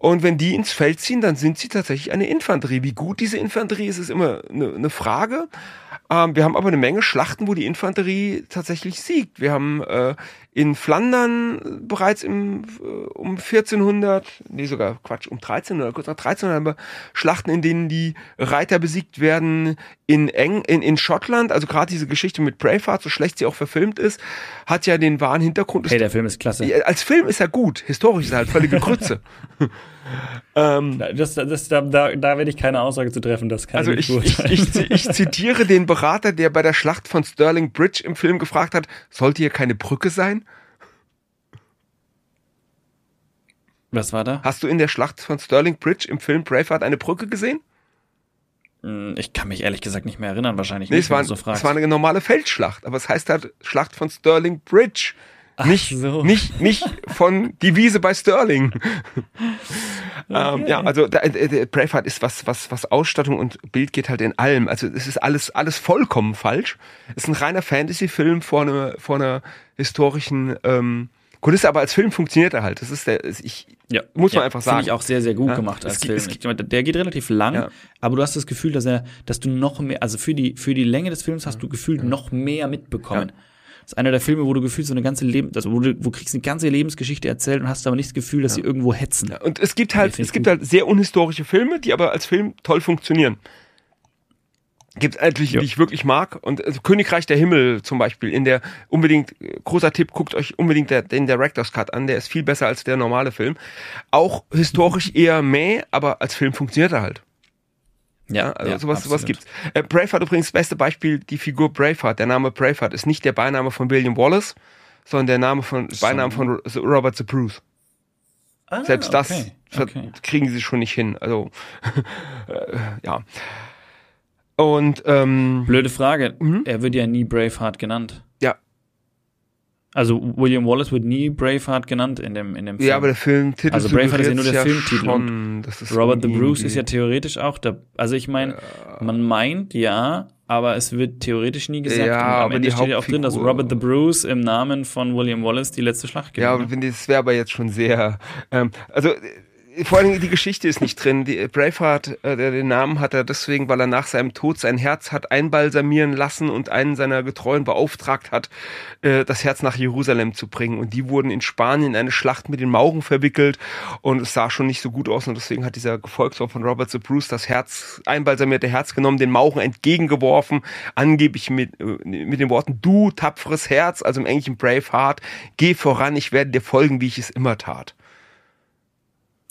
Und wenn die ins Feld ziehen, dann sind sie tatsächlich eine Infanterie. Wie gut diese Infanterie ist, ist immer eine, eine Frage. Ähm, wir haben aber eine Menge Schlachten, wo die Infanterie tatsächlich siegt. Wir haben äh, in Flandern bereits im, äh, um 1400, nee sogar Quatsch, um 1300, kurz nach 1300 haben wir Schlachten, in denen die Reiter besiegt werden. In, Eng, in, in Schottland, also gerade diese Geschichte mit Braveheart, so schlecht sie auch verfilmt ist, hat ja den wahren Hintergrund. Hey, der Film ist klasse. Als Film ist er gut, historisch ist er halt völlige Grütze. ähm, das, das, da, da, da werde ich keine Aussage zu treffen, das kann also ich, ich, ich, ich zitiere den Berater, der bei der Schlacht von Stirling Bridge im Film gefragt hat, sollte hier keine Brücke sein? Was war da? Hast du in der Schlacht von Stirling Bridge im Film Braveheart eine Brücke gesehen? Hm, ich kann mich ehrlich gesagt nicht mehr erinnern, wahrscheinlich nee, nicht, es war, so es war eine normale Feldschlacht, aber es heißt halt Schlacht von Stirling Bridge. Ach nicht, so. nicht, nicht von die Wiese bei Sterling. Okay. ähm, ja, also der, der Braveheart ist was, was, was Ausstattung und Bild geht halt in allem. Also es ist alles, alles vollkommen falsch. Es ist ein reiner Fantasy-Film vor einer, vor einer historischen ähm, Kulisse, aber als Film funktioniert er halt. Das ist der, ich, ja, muss man ja, einfach sagen. Finde ich auch sehr, sehr gut ja, gemacht als Film. der geht relativ lang, ja. aber du hast das Gefühl, dass er, dass du noch mehr, also für die, für die Länge des Films hast du gefühlt noch mehr mitbekommen. Das ist einer der Filme, wo du gefühlt so eine ganze Leben, also wo du, wo kriegst eine ganze Lebensgeschichte erzählt und hast aber nicht das Gefühl, dass sie irgendwo hetzen. und es gibt halt, es gibt gut. halt sehr unhistorische Filme, die aber als Film toll funktionieren. Gibt es etliche, ja. die ich wirklich mag. Und also Königreich der Himmel zum Beispiel, in der unbedingt, großer Tipp, guckt euch unbedingt der, den Director's Cut an, der ist viel besser als der normale Film. Auch historisch eher mäh, aber als Film funktioniert er halt. Ja, also ja, sowas, sowas gibt's. Äh, Braveheart übrigens, das beste Beispiel, die Figur Braveheart, der Name Braveheart ist nicht der Beiname von William Wallace, sondern der Name von, so. Beiname von Robert the Bruce. Ah, Selbst das okay. kriegen sie schon nicht hin. Also, äh, ja. Und ähm, blöde Frage. Mhm. Er wird ja nie Braveheart genannt. Ja. Also William Wallace wird nie Braveheart genannt in dem in dem Film. Ja, aber der Filmtitel Also Braveheart ist ja nur der ja Filmtitel. Schon, Robert the Bruce ist ja theoretisch auch da. Also ich meine, ja. man meint ja, aber es wird theoretisch nie gesagt. Ja, und am aber Ende steht ja auch drin, dass Robert the Bruce im Namen von William Wallace die letzte Schlacht gewinnt. Ja, aber das wäre aber jetzt schon sehr. Ähm, also vor Dingen die Geschichte ist nicht drin. Die Braveheart, äh, den Namen hat er deswegen, weil er nach seinem Tod sein Herz hat einbalsamieren lassen und einen seiner Getreuen beauftragt hat, äh, das Herz nach Jerusalem zu bringen. Und die wurden in Spanien in eine Schlacht mit den Mauren verwickelt und es sah schon nicht so gut aus und deswegen hat dieser Gefolgsmann von Robert the Bruce das Herz, einbalsamierte Herz genommen, den Mauren entgegengeworfen, angeblich mit, äh, mit den Worten, du tapferes Herz, also im englischen Braveheart, geh voran, ich werde dir folgen, wie ich es immer tat.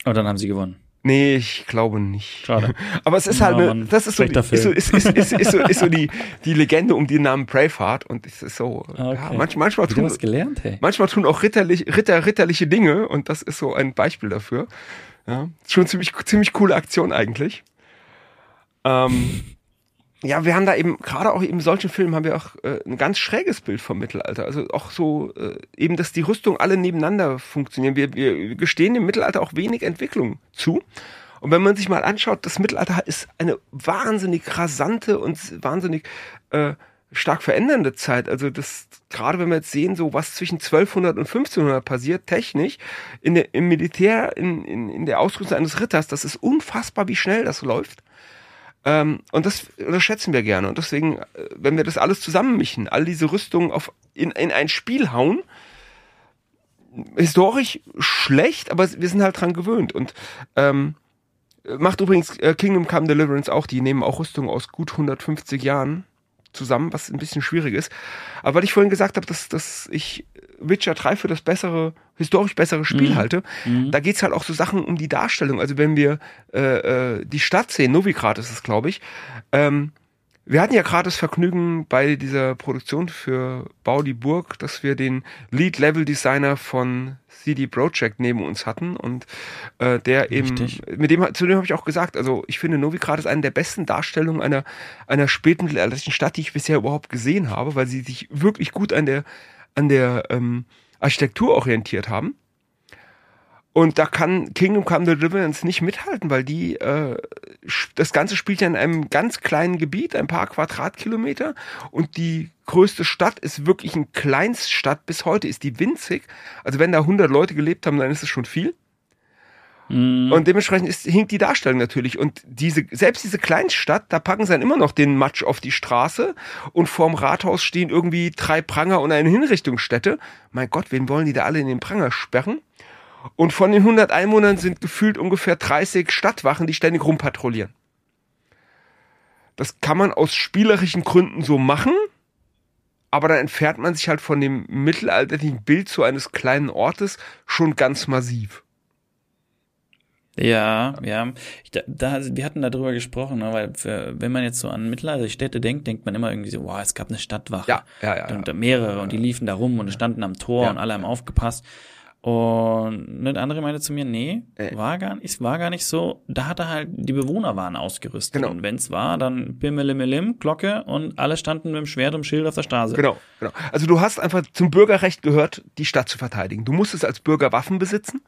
Und dann haben sie gewonnen. Nee, ich glaube nicht. Schade. Aber es ist halt ja, eine, das ist so, ist so, ist, ist, ist, ist, so, ist so die, die Legende um den Namen Braveheart und es ist so, okay. ja, manch, manchmal tun, was gelernt, hey. manchmal tun auch ritterlich, Ritter, ritterliche Dinge und das ist so ein Beispiel dafür. Ja, schon ziemlich, ziemlich coole Aktion eigentlich. Ähm, ja, wir haben da eben, gerade auch in solchen Filmen haben wir auch äh, ein ganz schräges Bild vom Mittelalter. Also auch so, äh, eben, dass die Rüstungen alle nebeneinander funktionieren. Wir, wir gestehen dem Mittelalter auch wenig Entwicklung zu. Und wenn man sich mal anschaut, das Mittelalter ist eine wahnsinnig rasante und wahnsinnig äh, stark verändernde Zeit. Also das, gerade wenn wir jetzt sehen, so was zwischen 1200 und 1500 passiert, technisch, in der, im Militär, in, in, in der Ausrüstung eines Ritters, das ist unfassbar, wie schnell das läuft. Ähm, und das unterschätzen wir gerne. Und deswegen, äh, wenn wir das alles zusammenmischen, all diese Rüstungen auf, in, in ein Spiel hauen, historisch schlecht, aber wir sind halt dran gewöhnt. Und ähm, macht übrigens äh, Kingdom Come Deliverance auch, die nehmen auch Rüstungen aus gut 150 Jahren zusammen, was ein bisschen schwierig ist. Aber weil ich vorhin gesagt habe, dass, dass ich Witcher 3 für das bessere, historisch bessere Spiel mhm. halte, mhm. da geht's halt auch so Sachen um die Darstellung. Also wenn wir äh, äh, die Stadt sehen, Novigrad ist es, glaube ich, ähm, wir hatten ja gerade das Vergnügen bei dieser Produktion für Bau die Burg, dass wir den Lead-Level-Designer von CD Projekt neben uns hatten und äh, der Richtig. eben mit dem zu dem habe ich auch gesagt, also ich finde Novigrad ist eine der besten Darstellungen einer einer spätmittelalterlichen Stadt, die ich bisher überhaupt gesehen habe, weil sie sich wirklich gut an der an der ähm, Architektur orientiert haben. Und da kann Kingdom Come Deliverance nicht mithalten, weil die äh, das Ganze spielt ja in einem ganz kleinen Gebiet, ein paar Quadratkilometer, und die größte Stadt ist wirklich eine Kleinststadt. Bis heute ist die winzig. Also wenn da 100 Leute gelebt haben, dann ist es schon viel. Mhm. Und dementsprechend ist, hinkt die Darstellung natürlich. Und diese, selbst diese Kleinstadt, da packen sie dann immer noch den Matsch auf die Straße und vorm Rathaus stehen irgendwie drei Pranger und eine Hinrichtungsstätte. Mein Gott, wen wollen die da alle in den Pranger sperren? Und von den 100 Einwohnern sind gefühlt ungefähr 30 Stadtwachen, die ständig rumpatrouillieren. Das kann man aus spielerischen Gründen so machen, aber dann entfernt man sich halt von dem mittelalterlichen Bild zu eines kleinen Ortes schon ganz massiv. Ja, ja. Ich, da, da, wir hatten darüber gesprochen, ne, weil für, wenn man jetzt so an mittelalterliche Städte denkt, denkt man immer irgendwie so, wow, es gab eine Stadtwache. Ja, ja, ja. Und mehrere und die liefen da rum und standen am Tor ja. und alle haben aufgepasst. Und eine andere meinte zu mir, nee, äh. war gar nicht, war gar nicht so. Da hatte halt, die Bewohner waren ausgerüstet. Genau. Und wenn's war, dann Bimmelimmelim, Glocke und alle standen mit dem Schwert und Schild auf der Straße. Genau, genau. Also du hast einfach zum Bürgerrecht gehört, die Stadt zu verteidigen. Du musstest als Bürger Waffen besitzen.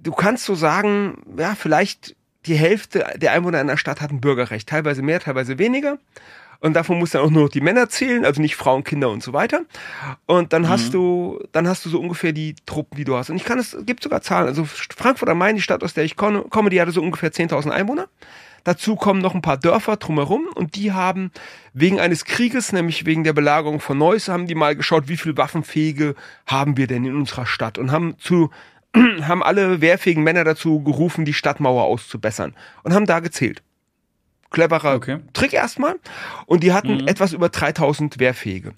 Du kannst so sagen, ja, vielleicht die Hälfte der Einwohner einer Stadt hat ein Bürgerrecht. Teilweise mehr, teilweise weniger. Und davon musst dann auch nur noch die Männer zählen, also nicht Frauen, Kinder und so weiter. Und dann mhm. hast du, dann hast du so ungefähr die Truppen, die du hast. Und ich kann es, gibt sogar Zahlen. Also Frankfurt am Main, die Stadt, aus der ich komme, die hatte so ungefähr 10.000 Einwohner. Dazu kommen noch ein paar Dörfer drumherum und die haben wegen eines Krieges, nämlich wegen der Belagerung von Neuss, haben die mal geschaut, wie viel Waffenfähige haben wir denn in unserer Stadt und haben zu haben alle wehrfähigen Männer dazu gerufen, die Stadtmauer auszubessern und haben da gezählt cleverer okay. Trick erstmal. Und die hatten mhm. etwas über 3000 Wehrfähige.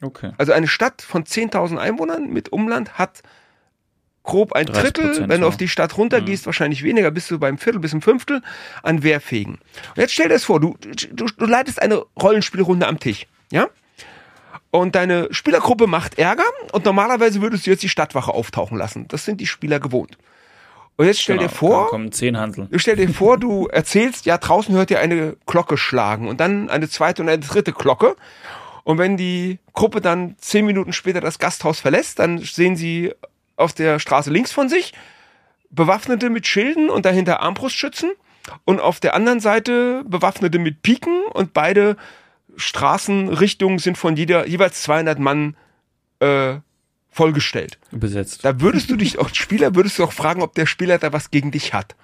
Okay. Also eine Stadt von 10.000 Einwohnern mit Umland hat grob ein Drittel, wenn du auf die Stadt runtergehst, mhm. wahrscheinlich weniger, bist du beim Viertel bis ein Fünftel an Wehrfähigen. Und jetzt stell dir das vor, du, du, du leitest eine Rollenspielrunde am Tisch, ja? Und deine Spielergruppe macht Ärger und normalerweise würdest du jetzt die Stadtwache auftauchen lassen. Das sind die Spieler gewohnt. Und jetzt stell genau, dir vor, kommen zehn Hansel. Stell dir vor, du erzählst, ja, draußen hört ihr eine Glocke schlagen und dann eine zweite und eine dritte Glocke. Und wenn die Gruppe dann zehn Minuten später das Gasthaus verlässt, dann sehen sie auf der Straße links von sich Bewaffnete mit Schilden und dahinter Armbrustschützen und auf der anderen Seite Bewaffnete mit Piken und beide Straßenrichtungen sind von jeder jeweils 200 Mann äh, vollgestellt. Besetzt. Da würdest du dich auch, Spieler, würdest du auch fragen, ob der Spieler da was gegen dich hat.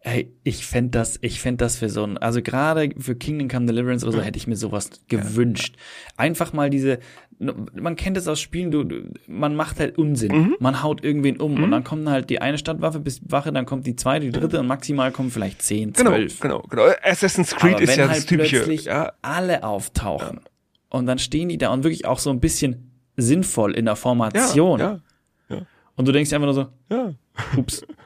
Ey, ich fände das, ich fände das für so ein, also gerade für Kingdom Come Deliverance oder so hätte ich mir sowas gewünscht. Einfach mal diese, man kennt es aus Spielen, du, man macht halt Unsinn. Mhm. Man haut irgendwen um mhm. und dann kommt halt die eine Stadtwaffe bis Wache, dann kommt die zweite, die dritte und maximal kommen vielleicht zehn, genau, zwölf. Genau, genau, genau. Assassin's Creed Aber ist ja halt das typische. plötzlich ja. alle auftauchen und dann stehen die da und wirklich auch so ein bisschen sinnvoll in der Formation. Ja, ja, ja. Und du denkst einfach nur so, ja. ups.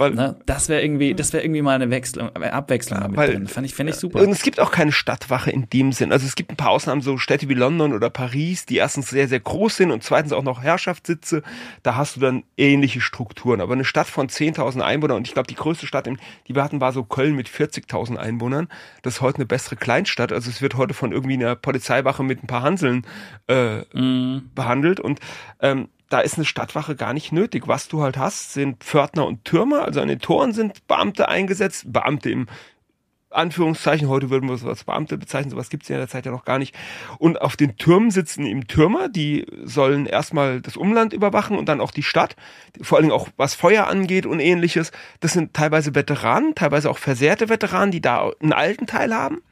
Weil, Na, das wäre irgendwie, das wäre irgendwie mal eine Wechsel, eine Abwechslung damit weil, drin. Fand ich, fände ich super. Und es gibt auch keine Stadtwache in dem Sinn. Also es gibt ein paar Ausnahmen, so Städte wie London oder Paris, die erstens sehr, sehr groß sind und zweitens auch noch Herrschaftssitze. Da hast du dann ähnliche Strukturen. Aber eine Stadt von 10.000 Einwohnern und ich glaube, die größte Stadt, die wir hatten, war so Köln mit 40.000 Einwohnern. Das ist heute eine bessere Kleinstadt. Also es wird heute von irgendwie einer Polizeiwache mit ein paar Hanseln äh, mm. behandelt und ähm, da ist eine Stadtwache gar nicht nötig. Was du halt hast, sind Pförtner und Türmer. Also an den Toren sind Beamte eingesetzt. Beamte im Anführungszeichen, heute würden wir es als Beamte bezeichnen, sowas gibt es ja in der Zeit ja noch gar nicht. Und auf den Türmen sitzen eben Türmer, die sollen erstmal das Umland überwachen und dann auch die Stadt, vor allen Dingen auch was Feuer angeht und ähnliches. Das sind teilweise Veteranen, teilweise auch versehrte Veteranen, die da einen alten Teil haben.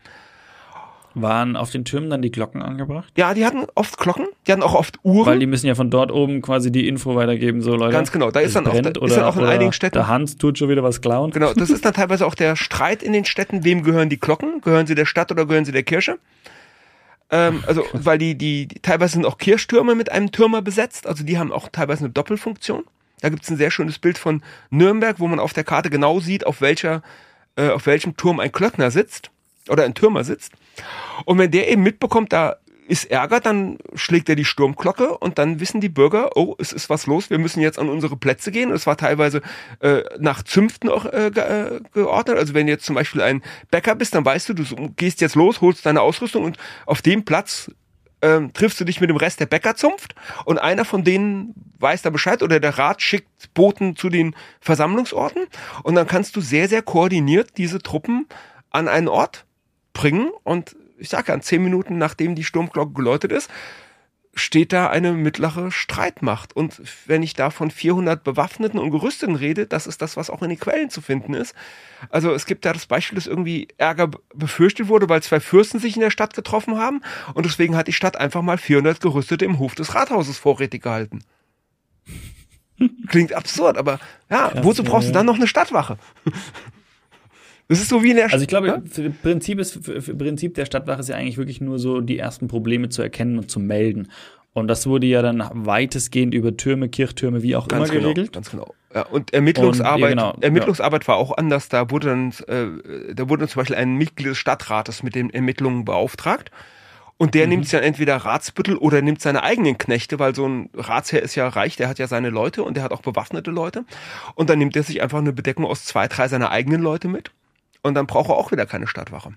Waren auf den Türmen dann die Glocken angebracht? Ja, die hatten oft Glocken, die hatten auch oft Uhren. Weil die müssen ja von dort oben quasi die Info weitergeben, so Leute. Ganz genau, da ist dann, auch, da, ist dann auch in einigen Städten. Der Hans tut schon wieder was klauen. Genau, das ist dann teilweise auch der Streit in den Städten, wem gehören die Glocken? Gehören sie der Stadt oder gehören sie der Kirche? Ähm, also, weil die, die, die, teilweise sind auch Kirchtürme mit einem Türmer besetzt, also die haben auch teilweise eine Doppelfunktion. Da gibt's ein sehr schönes Bild von Nürnberg, wo man auf der Karte genau sieht, auf welcher, äh, auf welchem Turm ein Klöckner sitzt oder ein Türmer sitzt. Und wenn der eben mitbekommt, da ist Ärger, dann schlägt er die Sturmglocke und dann wissen die Bürger, oh, es ist was los, wir müssen jetzt an unsere Plätze gehen. Es war teilweise äh, nach Zünften auch äh, ge äh, geordnet. Also wenn jetzt zum Beispiel ein Bäcker bist, dann weißt du, du gehst jetzt los, holst deine Ausrüstung und auf dem Platz ähm, triffst du dich mit dem Rest der Bäckerzunft und einer von denen weiß da Bescheid oder der Rat schickt Boten zu den Versammlungsorten und dann kannst du sehr, sehr koordiniert diese Truppen an einen Ort bringen und ich sage ja, zehn Minuten nachdem die Sturmglocke geläutet ist, steht da eine mittlere Streitmacht. Und wenn ich da von 400 Bewaffneten und Gerüsteten rede, das ist das, was auch in den Quellen zu finden ist. Also es gibt da das Beispiel, dass irgendwie Ärger befürchtet wurde, weil zwei Fürsten sich in der Stadt getroffen haben und deswegen hat die Stadt einfach mal 400 Gerüstete im Hof des Rathauses vorrätig gehalten. Klingt absurd, aber ja, Krass, wozu brauchst ja, du dann noch eine Stadtwache? Das ist so wie in der Also ich glaube, ja? Prinzip, ist, Prinzip der Stadtwache ist ja eigentlich wirklich nur so, die ersten Probleme zu erkennen und zu melden. Und das wurde ja dann weitestgehend über Türme, Kirchtürme, wie auch ganz immer genau, geregelt. Ganz genau. Ja, und Ermittlungsarbeit, und, ja, genau, Ermittlungsarbeit ja. war auch anders. Da wurde dann, äh, da wurde dann zum Beispiel ein Mitglied des Stadtrates mit den Ermittlungen beauftragt. Und der mhm. nimmt dann entweder Ratsbüttel oder nimmt seine eigenen Knechte, weil so ein Ratsherr ist ja reich, der hat ja seine Leute und der hat auch bewaffnete Leute. Und dann nimmt er sich einfach eine Bedeckung aus zwei, drei seiner eigenen Leute mit. Und dann braucht er auch wieder keine Stadtwache.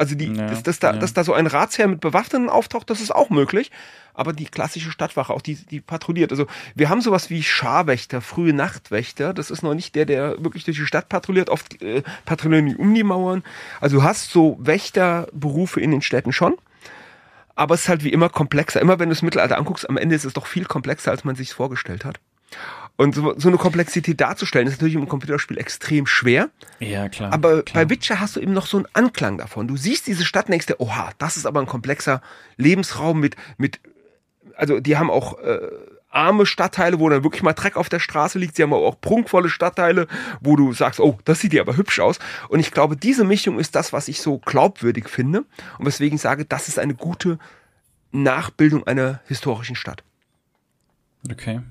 Also die, ja, dass, dass, da, ja. dass da so ein Ratsherr mit Bewaffneten auftaucht, das ist auch möglich. Aber die klassische Stadtwache, auch die, die patrouilliert. Also wir haben sowas wie Scharwächter, frühe Nachtwächter. Das ist noch nicht der, der wirklich durch die Stadt patrouilliert. Oft äh, patrouillieren die um die Mauern. Also du hast so Wächterberufe in den Städten schon. Aber es ist halt wie immer komplexer. Immer wenn du das Mittelalter anguckst, am Ende ist es doch viel komplexer, als man sich vorgestellt hat. Und so, so eine Komplexität darzustellen, ist natürlich im Computerspiel extrem schwer. Ja, klar. Aber klar. bei Witcher hast du eben noch so einen Anklang davon. Du siehst diese Stadt und denkst dir, oha, das ist aber ein komplexer Lebensraum mit, mit, also die haben auch äh, arme Stadtteile, wo dann wirklich mal Dreck auf der Straße liegt. Sie haben aber auch prunkvolle Stadtteile, wo du sagst, oh, das sieht dir aber hübsch aus. Und ich glaube, diese Mischung ist das, was ich so glaubwürdig finde und weswegen ich sage, das ist eine gute Nachbildung einer historischen Stadt. Okay,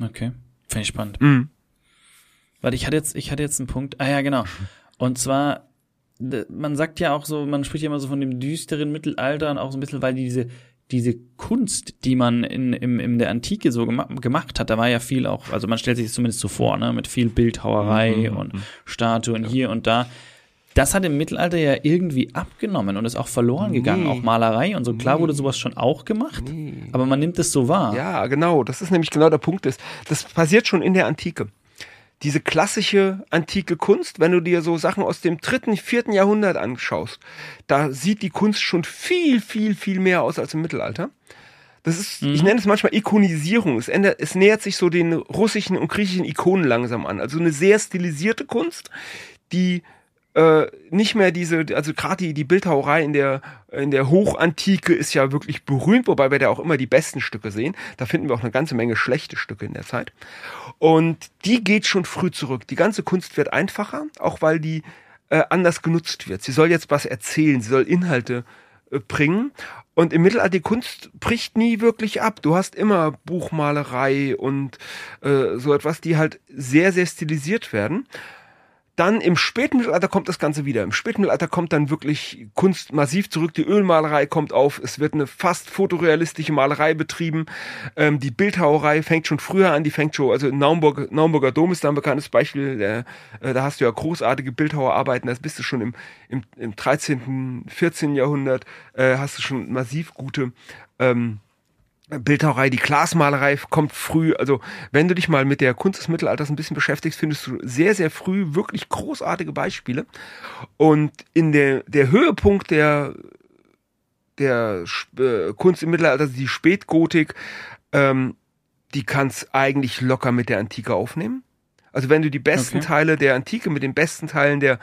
okay. Finde ich spannend. Mhm. Warte, ich hatte jetzt, ich hatte jetzt einen Punkt. Ah ja, genau. Und zwar, man sagt ja auch so, man spricht ja immer so von dem düsteren Mittelalter und auch so ein bisschen, weil diese, diese Kunst, die man in, im, in der Antike so gema gemacht hat, da war ja viel auch, also man stellt sich das zumindest so vor, ne, mit viel Bildhauerei mhm. und Statuen ja. hier und da. Das hat im Mittelalter ja irgendwie abgenommen und ist auch verloren gegangen, nee. auch Malerei und so. Klar nee. wurde sowas schon auch gemacht, nee. aber man nimmt es so wahr. Ja, genau. Das ist nämlich genau der Punkt. Ist. Das passiert schon in der Antike. Diese klassische antike Kunst, wenn du dir so Sachen aus dem dritten, vierten Jahrhundert anschaust, da sieht die Kunst schon viel, viel, viel mehr aus als im Mittelalter. Das ist, mhm. ich nenne es manchmal Ikonisierung. Es, ändert, es nähert sich so den russischen und griechischen Ikonen langsam an. Also eine sehr stilisierte Kunst, die äh, nicht mehr diese, also gerade die, die Bildhauerei in der, in der Hochantike ist ja wirklich berühmt, wobei wir da auch immer die besten Stücke sehen. Da finden wir auch eine ganze Menge schlechte Stücke in der Zeit. Und die geht schon früh zurück. Die ganze Kunst wird einfacher, auch weil die äh, anders genutzt wird. Sie soll jetzt was erzählen, sie soll Inhalte äh, bringen. Und im Mittelalter die Kunst bricht nie wirklich ab. Du hast immer Buchmalerei und äh, so etwas, die halt sehr, sehr stilisiert werden. Dann im Spätmittelalter kommt das Ganze wieder. Im Spätmittelalter kommt dann wirklich Kunst massiv zurück. Die Ölmalerei kommt auf. Es wird eine fast fotorealistische Malerei betrieben. Ähm, die Bildhauerei fängt schon früher an. Die fängt schon, also Naumburg, Naumburger Dom ist da ein bekanntes Beispiel. Der, äh, da hast du ja großartige Bildhauerarbeiten. Das bist du schon im, im, im 13., 14. Jahrhundert. Äh, hast du schon massiv gute ähm, Bildhauerei, die Glasmalerei kommt früh. Also wenn du dich mal mit der Kunst des Mittelalters ein bisschen beschäftigst, findest du sehr, sehr früh wirklich großartige Beispiele. Und in der, der Höhepunkt der, der äh, Kunst im Mittelalter, die Spätgotik, ähm, die kannst eigentlich locker mit der Antike aufnehmen. Also wenn du die besten okay. Teile der Antike mit den besten Teilen der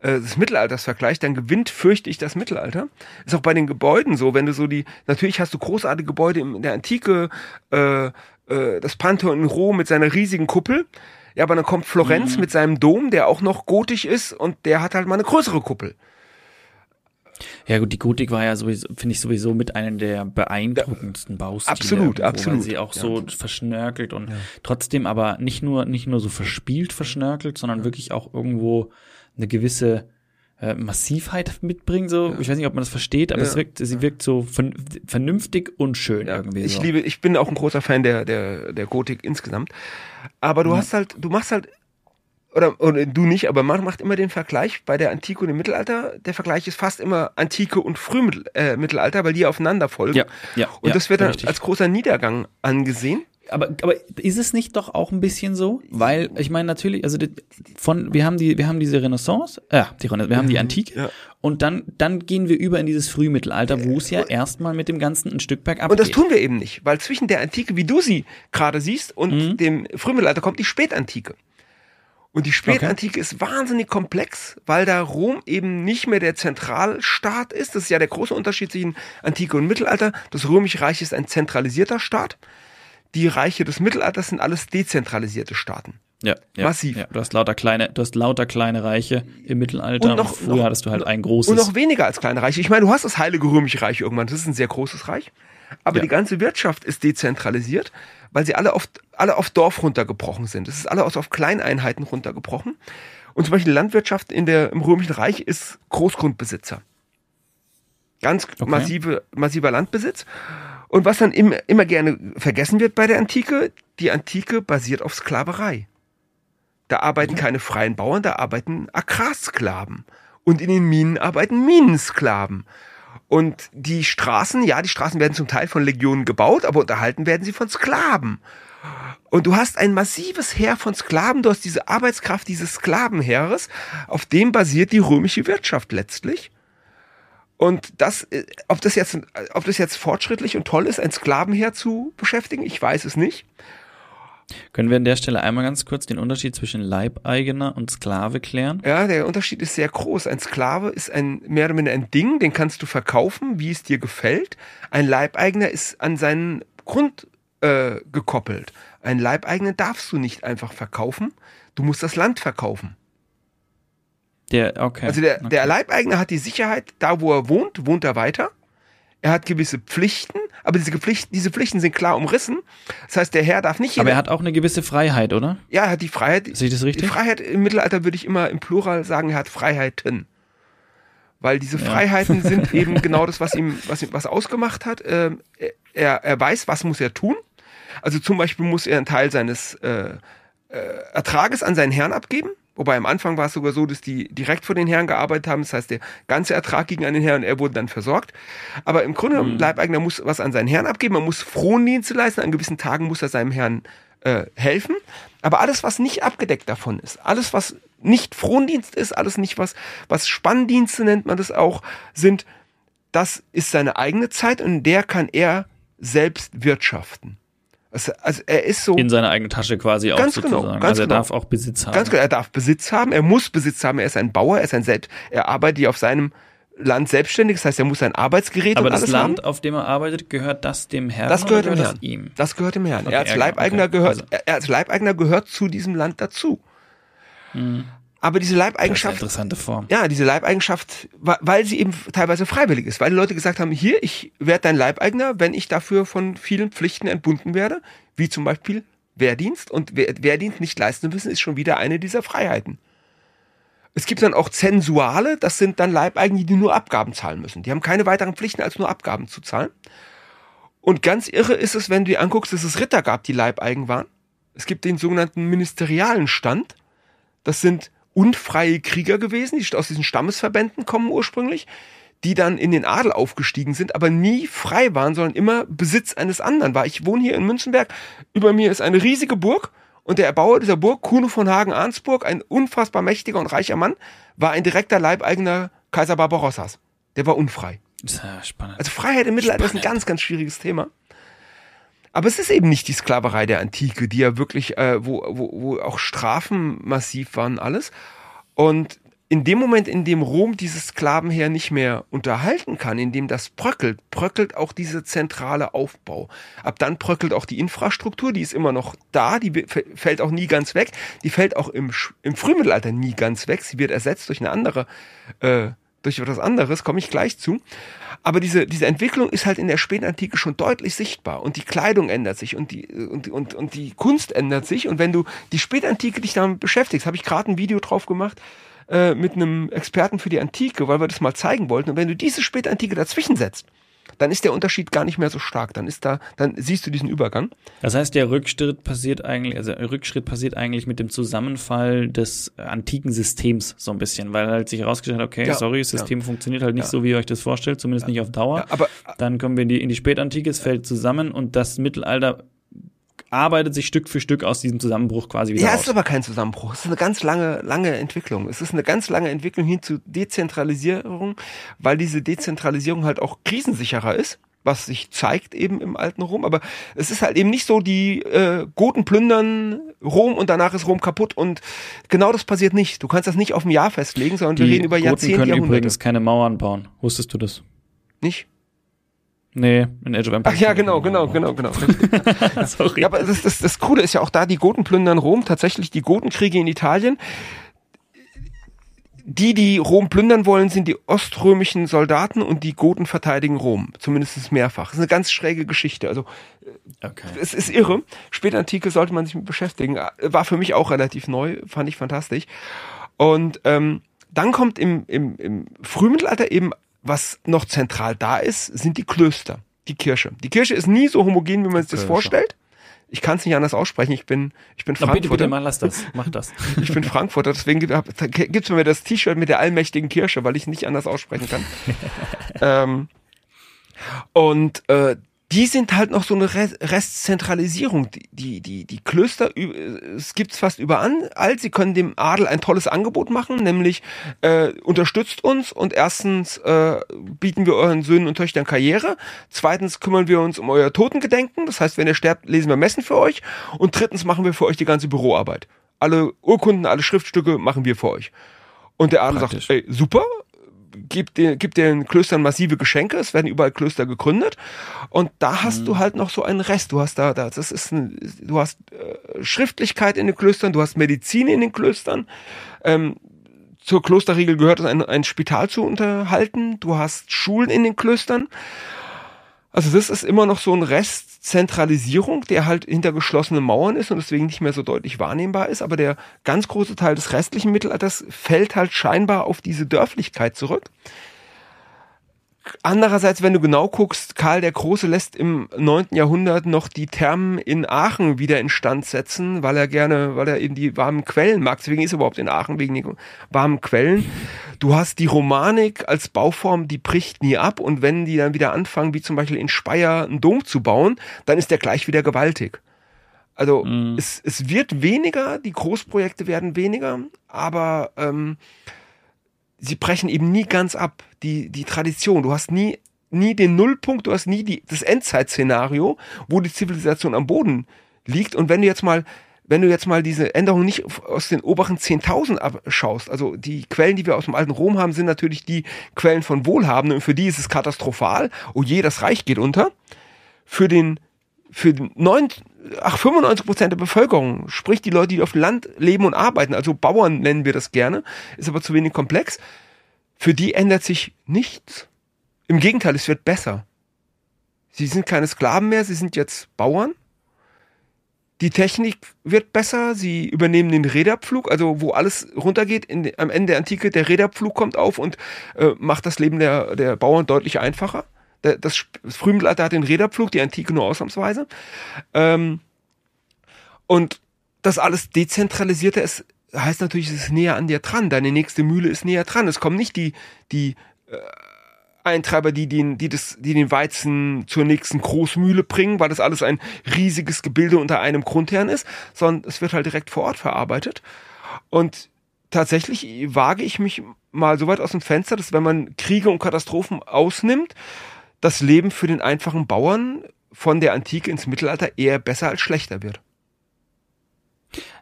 äh, des Mittelalters vergleicht, dann gewinnt, fürchte ich, das Mittelalter. Ist auch bei den Gebäuden so, wenn du so die, natürlich hast du großartige Gebäude in der Antike, äh, äh, das Pantheon in Rom mit seiner riesigen Kuppel. Ja, aber dann kommt Florenz mhm. mit seinem Dom, der auch noch gotisch ist und der hat halt mal eine größere Kuppel. Ja gut, die Gotik war ja sowieso, finde ich sowieso mit einem der beeindruckendsten Baustile. Absolut, absolut. Weil sie auch ja. so verschnörkelt und ja. trotzdem aber nicht nur, nicht nur so verspielt verschnörkelt, sondern ja. wirklich auch irgendwo eine gewisse äh, Massivheit mitbringen. So, ja. ich weiß nicht, ob man das versteht, aber ja. es wirkt, sie wirkt so vernünftig und schön ja. irgendwie. Ich liebe, ich bin auch ein großer Fan der der der Gotik insgesamt. Aber du hast halt, du machst halt oder, oder du nicht, aber man macht immer den Vergleich bei der Antike und dem Mittelalter. Der Vergleich ist fast immer Antike und Frühmittelalter, äh, weil die aufeinander folgen. Ja, ja, und das wird dann richtig. als großer Niedergang angesehen. Aber, aber ist es nicht doch auch ein bisschen so? Weil, ich meine, natürlich, also von, wir haben die, wir haben diese Renaissance, äh, die Renaissance, wir haben die mhm, Antike ja. und dann, dann gehen wir über in dieses Frühmittelalter, wo es ja erstmal mit dem Ganzen ein Stück bergab Und das tun wir eben nicht, weil zwischen der Antike, wie du sie gerade siehst, und mhm. dem Frühmittelalter kommt die Spätantike. Und die Spätantike okay. ist wahnsinnig komplex, weil da Rom eben nicht mehr der Zentralstaat ist. Das ist ja der große Unterschied zwischen Antike und Mittelalter. Das Römische Reich ist ein zentralisierter Staat. Die Reiche des Mittelalters sind alles dezentralisierte Staaten. Ja, ja, massiv. Ja, du hast lauter kleine, du hast lauter kleine Reiche im Mittelalter. Und, noch, früher noch, hattest du halt ein großes. Und noch weniger als kleine Reiche. Ich meine, du hast das Heilige Römische Reich irgendwann. Das ist ein sehr großes Reich. Aber ja. die ganze Wirtschaft ist dezentralisiert weil sie alle auf, alle auf Dorf runtergebrochen sind. Es ist alle auf Kleineinheiten runtergebrochen. Und zum Beispiel Landwirtschaft in der, im Römischen Reich ist Großgrundbesitzer. Ganz okay. massive, massiver Landbesitz. Und was dann immer, immer gerne vergessen wird bei der Antike, die Antike basiert auf Sklaverei. Da arbeiten keine freien Bauern, da arbeiten Agrarsklaven. Und in den Minen arbeiten Minensklaven. Und die Straßen, ja, die Straßen werden zum Teil von Legionen gebaut, aber unterhalten werden sie von Sklaven. Und du hast ein massives Heer von Sklaven, du hast diese Arbeitskraft dieses Sklavenheeres, auf dem basiert die römische Wirtschaft letztlich. Und das, äh, ob das jetzt, ob das jetzt fortschrittlich und toll ist, ein Sklavenheer zu beschäftigen, ich weiß es nicht. Können wir an der Stelle einmal ganz kurz den Unterschied zwischen Leibeigener und Sklave klären? Ja, der Unterschied ist sehr groß. Ein Sklave ist ein mehr oder minder ein Ding, den kannst du verkaufen, wie es dir gefällt. Ein Leibeigener ist an seinen Grund äh, gekoppelt. Ein Leibeigener darfst du nicht einfach verkaufen. Du musst das Land verkaufen. Der, okay. Also der, okay. der Leibeigner hat die Sicherheit, da wo er wohnt, wohnt er weiter. Er hat gewisse Pflichten, aber diese Pflichten, diese Pflichten sind klar umrissen. Das heißt, der Herr darf nicht. Aber er hat auch eine gewisse Freiheit, oder? Ja, er hat die Freiheit. Sehe ich das richtig? Die Freiheit im Mittelalter würde ich immer im Plural sagen, er hat Freiheiten. Weil diese ja. Freiheiten sind eben genau das, was ihm, was ihm was ausgemacht hat. Ähm, er, er weiß, was muss er tun. Also zum Beispiel muss er einen Teil seines äh, äh, Ertrages an seinen Herrn abgeben. Wobei am Anfang war es sogar so, dass die direkt vor den Herren gearbeitet haben. Das heißt, der ganze Ertrag ging an den Herrn und er wurde dann versorgt. Aber im Grunde genommen, mhm. Leibeigner muss was an seinen Herrn abgeben. Man muss Frondienste leisten. An gewissen Tagen muss er seinem Herrn äh, helfen. Aber alles, was nicht abgedeckt davon ist, alles, was nicht Frondienst ist, alles nicht was, was Spanndienste nennt man das auch, sind, das ist seine eigene Zeit und in der kann er selbst wirtschaften. Also, also er ist so. In seiner eigenen Tasche quasi ganz auch genau, sozusagen. Genau, ganz also er genau. darf auch Besitz haben. Ganz genau, er darf Besitz haben, er muss Besitz haben, er ist ein Bauer, er ist ein Selbst, er arbeitet auf seinem Land selbstständig, das heißt, er muss sein Arbeitsgerät Aber und das alles Land, haben. auf dem er arbeitet, gehört das dem Herrn? Das gehört dem Herrn. Das ihm? Das gehört dem Herrn. Okay, er als Leibeigner okay. gehört, also. er als Leibeigner gehört zu diesem Land dazu. Hm. Aber diese Leibeigenschaft. Das ist eine interessante Form. Ja, diese Leibeigenschaft, weil sie eben teilweise freiwillig ist, weil die Leute gesagt haben, hier, ich werde dein Leibeigner, wenn ich dafür von vielen Pflichten entbunden werde, wie zum Beispiel Wehrdienst. Und Wehrdienst nicht leisten müssen, ist schon wieder eine dieser Freiheiten. Es gibt dann auch Zensuale, das sind dann Leibeigene, die nur Abgaben zahlen müssen. Die haben keine weiteren Pflichten, als nur Abgaben zu zahlen. Und ganz irre ist es, wenn du dir anguckst, dass es Ritter gab, die Leibeigen waren. Es gibt den sogenannten ministerialen Stand. Das sind unfreie Krieger gewesen, die aus diesen Stammesverbänden kommen ursprünglich, die dann in den Adel aufgestiegen sind, aber nie frei waren, sondern immer Besitz eines anderen war. Ich wohne hier in Münzenberg, über mir ist eine riesige Burg und der Erbauer dieser Burg, Kuno von Hagen-Arnsburg, ein unfassbar mächtiger und reicher Mann, war ein direkter Leibeigener Kaiser Barbarossas. Der war unfrei. Sehr spannend. Also Freiheit im Mittelalter spannend. ist ein ganz, ganz schwieriges Thema. Aber es ist eben nicht die Sklaverei der Antike, die ja wirklich, äh, wo, wo, wo auch Strafen massiv waren, alles. Und in dem Moment, in dem Rom dieses Sklavenheer nicht mehr unterhalten kann, in dem das bröckelt, bröckelt auch dieser zentrale Aufbau. Ab dann bröckelt auch die Infrastruktur, die ist immer noch da, die fällt auch nie ganz weg. Die fällt auch im, im Frühmittelalter nie ganz weg. Sie wird ersetzt durch eine andere äh, durch etwas anderes, komme ich gleich zu. Aber diese, diese Entwicklung ist halt in der Spätantike schon deutlich sichtbar und die Kleidung ändert sich und die, und, und, und die Kunst ändert sich. Und wenn du die Spätantike dich damit beschäftigst, habe ich gerade ein Video drauf gemacht äh, mit einem Experten für die Antike, weil wir das mal zeigen wollten. Und wenn du diese Spätantike dazwischen setzt, dann ist der Unterschied gar nicht mehr so stark. Dann ist da, dann siehst du diesen Übergang. Das heißt, der Rückschritt passiert eigentlich, also Rückschritt passiert eigentlich mit dem Zusammenfall des antiken Systems so ein bisschen, weil halt sich herausgestellt hat, okay, ja, sorry, das System ja. funktioniert halt nicht ja. so, wie ihr euch das vorstellt, zumindest nicht auf Dauer. aber dann kommen wir in die, in die Spätantike, es fällt zusammen und das Mittelalter arbeitet sich Stück für Stück aus diesem Zusammenbruch quasi wieder Ja, raus. es ist aber kein Zusammenbruch. Es ist eine ganz lange, lange Entwicklung. Es ist eine ganz lange Entwicklung hin zu Dezentralisierung, weil diese Dezentralisierung halt auch krisensicherer ist was sich zeigt eben im alten Rom. Aber es ist halt eben nicht so, die äh, Goten plündern Rom und danach ist Rom kaputt und genau das passiert nicht. Du kannst das nicht auf ein Jahr festlegen, sondern die wir reden über Goten Jahrzehnte, können Jahrhunderte. übrigens keine Mauern bauen. Wusstest du das? Nicht? Nee, in Age of Empires. Ach ja, genau, genau, genau, genau. Sorry. Ja, aber das, das, das Coole ist ja auch da, die Goten plündern Rom, tatsächlich die Gotenkriege in Italien. Die, die Rom plündern wollen, sind die oströmischen Soldaten und die Goten verteidigen Rom. Zumindest mehrfach. Das ist eine ganz schräge Geschichte. Also okay. es ist irre. Spätantike sollte man sich mit beschäftigen. War für mich auch relativ neu, fand ich fantastisch. Und ähm, dann kommt im, im, im Frühmittelalter eben, was noch zentral da ist, sind die Klöster, die Kirche. Die Kirche ist nie so homogen, wie man sich das vorstellt. Ich kann es nicht anders aussprechen. Ich bin, ich bin Frankfurter. bitte, bitte, mach, lass das. Mach das. Ich bin Frankfurter, deswegen gibt es mir das T-Shirt mit der allmächtigen Kirche, weil ich nicht anders aussprechen kann. ähm, und äh, die sind halt noch so eine Re- Restzentralisierung. Die, die, die, die Klöster, es gibt's fast überall. Sie können dem Adel ein tolles Angebot machen, nämlich äh, unterstützt uns und erstens äh, bieten wir euren Söhnen und Töchtern Karriere. Zweitens kümmern wir uns um euer Totengedenken. Das heißt, wenn ihr sterbt, lesen wir Messen für euch. Und drittens machen wir für euch die ganze Büroarbeit. Alle Urkunden, alle Schriftstücke machen wir für euch. Und der Adel Praktisch. sagt, ey, super, gibt den, gibt den Klöstern massive Geschenke, es werden überall Klöster gegründet und da hast du halt noch so einen Rest. Du hast da, da das ist ein, du hast äh, Schriftlichkeit in den Klöstern, du hast Medizin in den Klöstern. Ähm, zur Klosterregel gehört es, ein, ein Spital zu unterhalten. Du hast Schulen in den Klöstern. Also das ist immer noch so ein Rest Zentralisierung, der halt hinter geschlossenen Mauern ist und deswegen nicht mehr so deutlich wahrnehmbar ist. Aber der ganz große Teil des restlichen Mittelalters fällt halt scheinbar auf diese Dörflichkeit zurück. Andererseits, wenn du genau guckst, Karl der Große lässt im 9. Jahrhundert noch die Thermen in Aachen wieder instand setzen, weil er gerne, weil er eben die warmen Quellen mag. Deswegen ist er überhaupt in Aachen, wegen den warmen Quellen. Du hast die Romanik als Bauform, die bricht nie ab. Und wenn die dann wieder anfangen, wie zum Beispiel in Speyer einen Dom zu bauen, dann ist der gleich wieder gewaltig. Also es, es wird weniger, die Großprojekte werden weniger, aber ähm, sie brechen eben nie ganz ab. Die, die Tradition, du hast nie, nie den Nullpunkt, du hast nie die, das Endzeitszenario, wo die Zivilisation am Boden liegt. Und wenn du jetzt mal, wenn du jetzt mal diese Änderung nicht aus den oberen 10.000 abschaust, also die Quellen, die wir aus dem alten Rom haben, sind natürlich die Quellen von Wohlhabenden und für die ist es katastrophal. Oh je, das Reich geht unter. Für den, für den 9, ach, 95 Prozent der Bevölkerung, sprich die Leute, die auf dem Land leben und arbeiten, also Bauern nennen wir das gerne, ist aber zu wenig komplex. Für die ändert sich nichts. Im Gegenteil, es wird besser. Sie sind keine Sklaven mehr, sie sind jetzt Bauern. Die Technik wird besser, sie übernehmen den Räderpflug, also wo alles runtergeht, in, am Ende der Antike, der Räderpflug kommt auf und äh, macht das Leben der, der Bauern deutlich einfacher. Das, das Frühmittelalter hat den Räderpflug, die Antike nur ausnahmsweise. Ähm, und das alles dezentralisierte ist, heißt natürlich, es ist näher an dir dran. Deine nächste Mühle ist näher dran. Es kommen nicht die, die äh, Eintreiber, die den, die, das, die den Weizen zur nächsten Großmühle bringen, weil das alles ein riesiges Gebilde unter einem Grundherrn ist, sondern es wird halt direkt vor Ort verarbeitet. Und tatsächlich wage ich mich mal so weit aus dem Fenster, dass wenn man Kriege und Katastrophen ausnimmt, das Leben für den einfachen Bauern von der Antike ins Mittelalter eher besser als schlechter wird.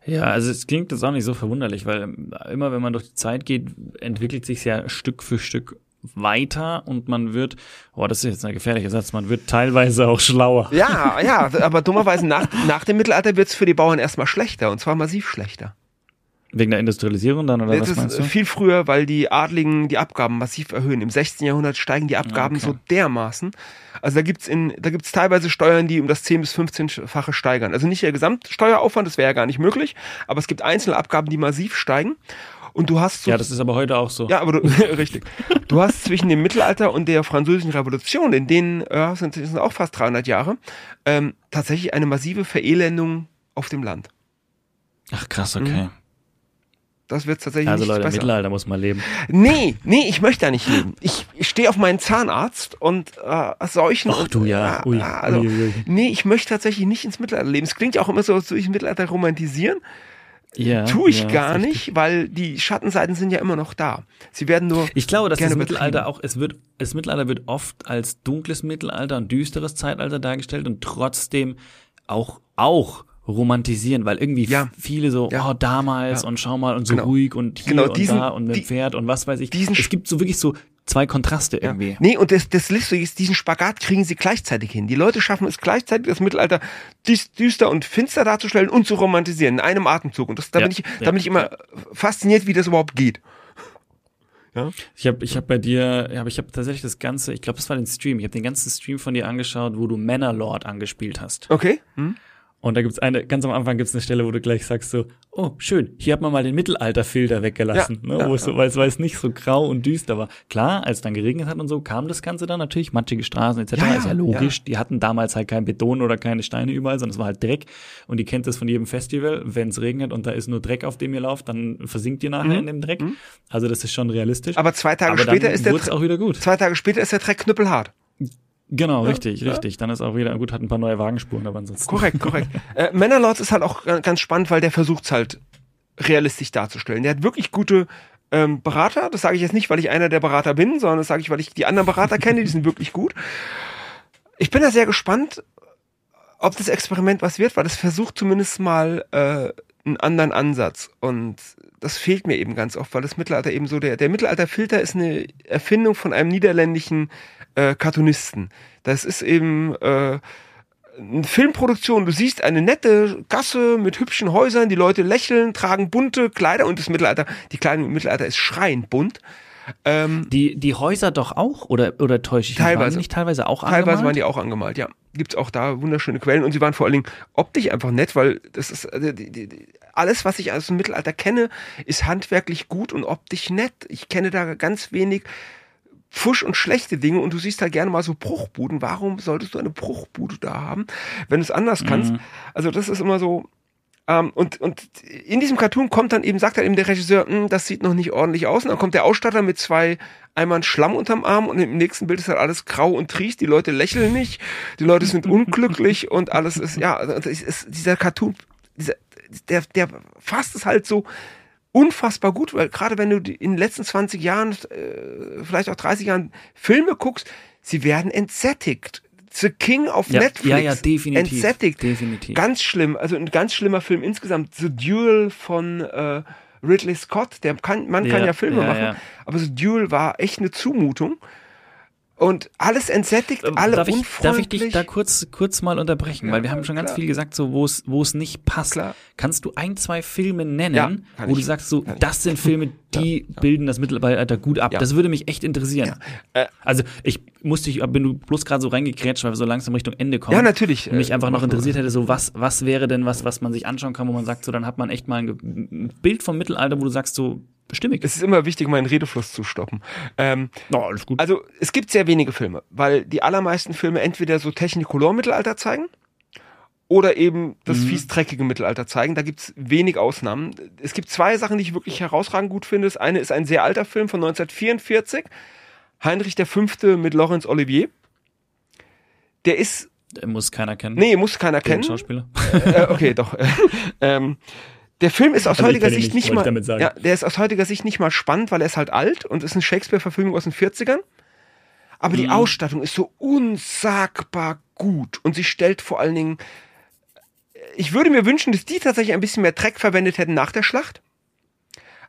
Ja, also es klingt jetzt auch nicht so verwunderlich, weil ähm, immer wenn man durch die Zeit geht, entwickelt sich ja Stück für Stück weiter und man wird, oh, das ist jetzt ein gefährlicher Satz, man wird teilweise auch schlauer. Ja, ja, aber dummerweise nach, nach dem Mittelalter wird es für die Bauern erstmal schlechter und zwar massiv schlechter. Wegen der Industrialisierung dann oder Das was meinst ist du? viel früher, weil die Adligen die Abgaben massiv erhöhen. Im 16. Jahrhundert steigen die Abgaben Okay. so dermaßen. Also da gibt's in, da gibt's teilweise Steuern, die um das 10 bis 15-fache steigern. Also nicht der Gesamtsteueraufwand, das wäre ja gar nicht möglich, aber es gibt einzelne Abgaben, die massiv steigen. Und du hast so Ja, das ist aber heute auch so. ja, aber du, richtig. Du hast zwischen dem Mittelalter und der französischen Revolution, in denen ja, sind, sind auch fast 300 Jahre, ähm, tatsächlich eine massive Verelendung auf dem Land. Ach krass, okay. Mhm. Das wird tatsächlich Also nicht Leute, besser. Mittelalter muss man leben. Nee, nee, ich möchte da nicht leben. Ich, ich stehe auf meinen Zahnarzt und äh, Seuchen. Ach du ja, äh, ui, also, ui, ui. Nee, ich möchte tatsächlich nicht ins Mittelalter leben. Es klingt ja auch immer so, als würde ich Mittelalter romantisieren. Ja, Tue ich ja, gar nicht, weil die Schattenseiten sind ja immer noch da. Sie werden nur. Ich glaube, dass das Mittelalter auch, es wird, das Mittelalter wird oft als dunkles Mittelalter und düsteres Zeitalter dargestellt und trotzdem auch, auch romantisieren, weil irgendwie Ja. viele so, Ja. oh, damals Ja. und schau mal und so Genau. ruhig und hier Genau, und diesen- da und mit dem Pferd und was weiß ich. diesen- es gibt so wirklich so zwei Kontraste Ja. irgendwie. Nee, und das, das Lustige ist, diesen Spagat kriegen sie gleichzeitig hin. Die Leute schaffen es gleichzeitig, das Mittelalter düs- düster und finster darzustellen und zu romantisieren in einem Atemzug. Und das, da, Ja, bin ich, da bin ich immer fasziniert, wie das überhaupt geht. Ich habe ich hab bei dir, ja, aber ich habe tatsächlich das ganze, ich glaube, das war den Stream, ich habe den ganzen Stream von dir angeschaut, wo du Manor angespielt hast. Okay? Hm? Und da gibt's eine, ganz am Anfang gibt's eine Stelle, wo du gleich sagst so, oh, schön, hier hat man mal den Mittelalterfilter weggelassen, Ja, ne, ja, wo es so, weil es, nicht so grau und düster war. Klar, als dann geregnet hat und so, kam das Ganze dann natürlich, matschige Straßen etc. Ja, ist ja logisch. Die hatten damals halt kein Beton oder keine Steine überall, sondern es war halt Dreck. Und ihr kennt das von jedem Festival, wenn es regnet und da ist nur Dreck, auf dem ihr lauft, dann versinkt ihr nachher in dem Dreck. Also das ist schon realistisch. Mhm. Aber zwei Tage Aber später ist der wurd's auch wieder gut. Zwei Tage später ist der Dreck knüppelhart. Genau, richtig, richtig. Dann ist auch wieder, gut, hat ein paar neue Wagenspuren, aber ansonsten. Korrekt, korrekt. äh, Männerlords ist halt auch ga- ganz spannend, weil der versucht halt realistisch darzustellen. Der hat wirklich gute ähm, Berater. Das sage ich jetzt nicht, weil ich einer der Berater bin, sondern das sage ich, weil ich die anderen Berater kenne. Die sind wirklich gut. Ich bin da sehr gespannt, ob das Experiment was wird, weil das versucht zumindest mal äh, einen anderen Ansatz. Und das fehlt mir eben ganz oft, weil das Mittelalter eben so, der, der Mittelalterfilter ist eine Erfindung von einem niederländischen äh, Cartoonisten. Das ist eben äh, eine Filmproduktion. Du siehst eine nette Gasse mit hübschen Häusern, die Leute lächeln, tragen bunte Kleider und das Mittelalter, die Kleidung im Mittelalter ist schreiend bunt. Ähm, Die, die Häuser doch auch? Oder, oder täusche ich mich? Teilweise. Waren die nicht teilweise auch Teilweise angemalt? waren die auch angemalt, ja. Gibt's auch da wunderschöne Quellen und sie waren vor allen Dingen optisch einfach nett, weil das ist äh, die, die, die, alles, was ich aus dem Mittelalter kenne, ist handwerklich gut und optisch nett. Ich kenne da ganz wenig Pfusch und schlechte Dinge und du siehst halt gerne mal so Bruchbuden. Warum solltest du eine Bruchbude da haben, wenn du es anders kannst? Also das ist immer so. Ähm, und, und in diesem Cartoon kommt dann eben, sagt dann eben der Regisseur, "Hm, das sieht noch nicht ordentlich aus. Und dann kommt der Ausstatter mit zwei Eimern Schlamm unterm Arm und im nächsten Bild ist halt alles grau und triest. Die Leute lächeln nicht, die Leute sind unglücklich und alles ist, ja, und es ist, dieser Cartoon, dieser, der, der fasst es halt so unfassbar gut, weil gerade wenn du in den letzten 20 Jahren, äh, vielleicht auch 30 Jahren Filme guckst, sie werden entsättigt. The King auf Ja, Netflix. ja, ja, definitiv, Entsättigt. definitiv. Ganz schlimm. Also ein ganz schlimmer Film insgesamt. The Duel von äh, Ridley Scott. Der kann, man kann Ja, Filme ja, machen. Aber The Duel war echt eine Zumutung. Und alles entsättigt, alle Ähm, darf, ich, darf ich dich da kurz, kurz mal unterbrechen? Ja, Weil wir haben schon ganz klar. viel gesagt, so wo es wo es nicht passt. Klar. Kannst du ein, zwei Filme nennen, Ja, wo du ich. sagst, so, das sind Filme, die bilden das Mittelalter gut ab? Ja. Das würde mich echt interessieren. Äh, also ich musste, ich bin du bloß gerade so reingekrätscht, weil wir so langsam Richtung Ende kommen. Ja, natürlich. Und mich Äh, einfach noch interessiert hätte, so was, was wäre denn was, was man sich anschauen kann, wo man sagt, so dann hat man echt mal ein Bild vom Mittelalter, wo du sagst, so stimmig. Es ist immer wichtig, meinen Redefluss zu stoppen. Ähm, Ja, alles gut. Also es gibt sehr wenige Filme, weil die allermeisten Filme entweder so Technicolor-Mittelalter zeigen oder eben das Mhm. fies dreckige Mittelalter zeigen. Da gibt's wenig Ausnahmen. Es gibt zwei Sachen, die ich wirklich herausragend gut finde. Das eine ist ein sehr alter Film von 1944, Heinrich V. mit Laurence Olivier. Der ist, Muss keiner kennen. nee, muss keiner den kennen. Schauspieler. äh, okay, doch. ähm, der Film ist aus Also heutiger Sicht nicht, nicht mal, ja, der ist aus heutiger Sicht nicht mal spannend, weil er ist halt alt und ist eine Shakespeare-Verfilmung aus den 40ern. Aber die Mhm. Ausstattung ist so unsagbar gut und sie stellt vor allen Dingen, ich würde mir wünschen, dass die tatsächlich ein bisschen mehr Dreck verwendet hätten nach der Schlacht.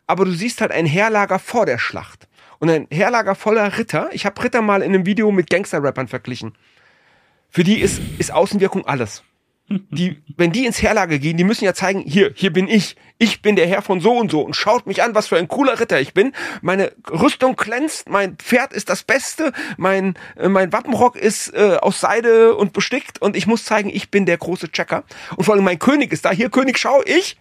Aber du siehst halt ein Heerlager vor der Schlacht. Und ein Heerlager voller Ritter. Ich habe Ritter mal in einem Video mit Gangster-Rappern verglichen. Für die ist, ist Außenwirkung alles. Die, wenn die ins Heerlager gehen, die müssen ja zeigen, hier, hier bin ich. Ich bin der Herr von so und so und schaut mich an, was für ein cooler Ritter ich bin. Meine Rüstung glänzt, mein Pferd ist das Beste, mein, äh, mein Wappenrock ist äh, aus Seide und bestickt und ich muss zeigen, ich bin der große Checker. Und vor allem mein König ist da. Hier, König, schau, ich.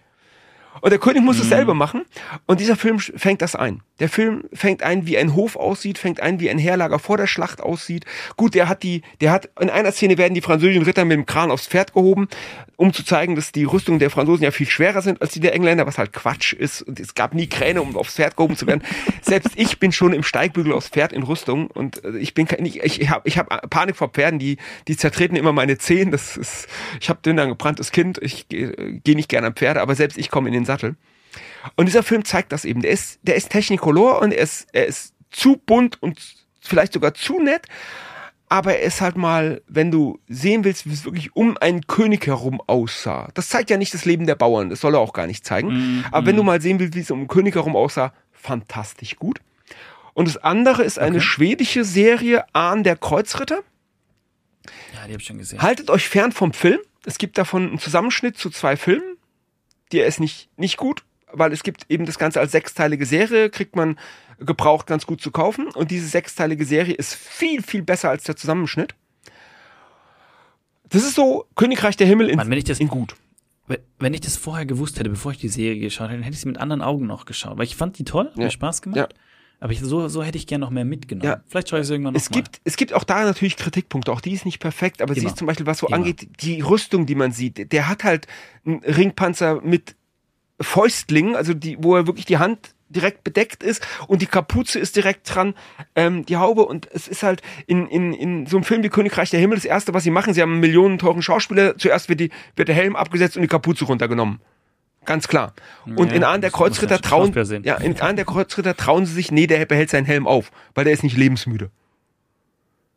Und der König muss mhm. es selber machen. Und dieser Film fängt das ein. Der Film fängt ein, wie ein Hof aussieht, fängt ein, wie ein Heerlager vor der Schlacht aussieht. Gut, der hat die, der hat, in einer Szene werden die französischen Ritter mit dem Kran aufs Pferd gehoben, um zu zeigen, dass die Rüstungen der Franzosen ja viel schwerer sind als die der Engländer, was halt Quatsch ist. Und es gab nie Kräne, um aufs Pferd gehoben zu werden. Selbst ich bin schon im Steigbügel aufs Pferd in Rüstung und äh, ich bin ich, ich habe ich hab Panik vor Pferden, die, die zertreten immer meine Zehen. Das ist, ich habe dünn ein gebranntes Kind, ich gehe geh nicht gerne am Pferde, aber selbst ich komme in den Sattel. Und dieser Film zeigt das eben. Der ist, der ist Technicolor und er ist, er ist zu bunt und vielleicht sogar zu nett. Aber er ist halt mal, wenn du sehen willst, wie es wirklich um einen König herum aussah. Das zeigt ja nicht das Leben der Bauern, das soll er auch gar nicht zeigen. Mm, Aber wenn du mal sehen willst, wie es um einen König herum aussah, fantastisch gut. Und das andere ist eine okay. schwedische Serie, Ahn der Kreuzritter. Ja, die habe ich schon gesehen. Haltet euch fern vom Film. Es gibt davon einen Zusammenschnitt zu zwei Filmen. Der ist nicht, nicht gut, weil es gibt eben das Ganze als sechsteilige Serie, kriegt man gebraucht ganz gut zu kaufen. Und diese sechsteilige Serie ist viel, viel besser als der Zusammenschnitt. Das ist so Königreich der Himmel in, Mann, wenn ich das, in gut. Wenn ich das vorher gewusst hätte, bevor ich die Serie geschaut hätte, dann hätte ich sie mit anderen Augen noch geschaut. Weil ich fand die toll, hat ja. mir Spaß gemacht. Ja. Aber ich, so, so hätte ich gern noch mehr mitgenommen. Ja. Vielleicht schaue ich es irgendwann noch es mal. Gibt, es gibt auch da natürlich Kritikpunkte. Auch die ist nicht perfekt, aber Immer. sie ist zum Beispiel, was so Immer. angeht, die Rüstung, die man sieht. Der hat halt einen Ringpanzer mit Fäustlingen, also die, wo er wirklich die Hand direkt bedeckt ist und die Kapuze ist direkt dran, ähm, die Haube und es ist halt in, in, in so einem Film wie Königreich der Himmel das erste, was sie machen, sie haben einen millionenteuren Schauspieler, zuerst wird, die, wird der Helm abgesetzt und die Kapuze runtergenommen. Ganz klar. Und ja, in Ahn der Kreuzritter trauen, ja, in Ahn der Kreuzritter trauen sie sich, nee, der behält seinen Helm auf, weil der ist nicht lebensmüde.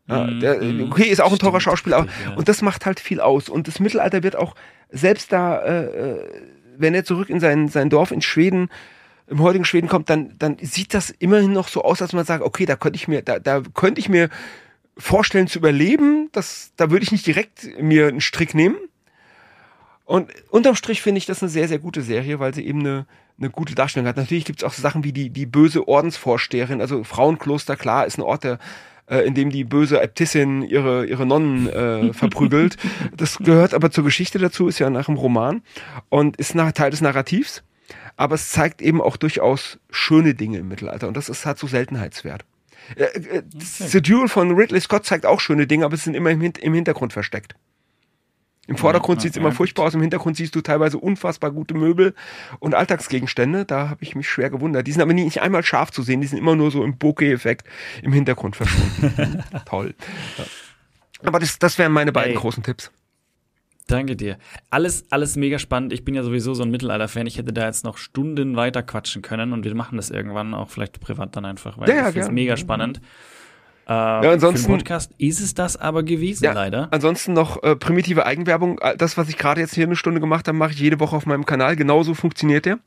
Ja, mhm, der, mhm. okay, ist auch ein teurer Schauspieler, aber, ja. und das macht halt viel aus. Und das Mittelalter wird auch, selbst da, äh, äh wenn er zurück in sein, sein Dorf in Schweden, im heutigen Schweden kommt, dann, dann sieht das immerhin noch so aus, als man sagt, okay, da könnte ich mir, da, da könnte ich mir vorstellen zu überleben, das, da würde ich nicht direkt mir einen Strick nehmen. Und unterm Strich finde ich das eine sehr, sehr gute Serie, weil sie eben eine, eine gute Darstellung hat. Natürlich gibt es auch so Sachen wie die, die böse Ordensvorsteherin, also Frauenkloster, klar, ist ein Ort, der äh, in dem die böse Äbtissin ihre, ihre Nonnen äh, verprügelt. Das gehört aber zur Geschichte dazu, ist ja nach dem Roman und ist nach, Teil des Narrativs. Aber es zeigt eben auch durchaus schöne Dinge im Mittelalter und das ist, hat so Seltenheitswert. Äh, äh, okay. The Duel von Ridley Scott zeigt auch schöne Dinge, aber es sind immer im, im Hintergrund versteckt. Im Vordergrund ja, sieht es immer furchtbar aus, im Hintergrund siehst du teilweise unfassbar gute Möbel und Alltagsgegenstände. Da habe ich mich schwer gewundert. Die sind aber nicht einmal scharf zu sehen, die sind immer nur so im Bokeh-Effekt im Hintergrund verschwunden. Toll. Ja. Aber das, das wären meine beiden Ey. großen Tipps. Danke dir. Alles, alles mega spannend. Ich bin ja sowieso so ein Mittelalter-Fan. Ich hätte da jetzt noch Stunden weiter quatschen können und wir machen das irgendwann auch vielleicht privat dann einfach, weil ja, das ist mega spannend. Äh, ja, ansonsten, für den Podcast ist es das aber gewesen, ja, leider. Ansonsten noch äh, primitive Eigenwerbung. Das, was ich gerade jetzt hier eine Stunde gemacht habe, mache ich jede Woche auf meinem Kanal. Genauso funktioniert der.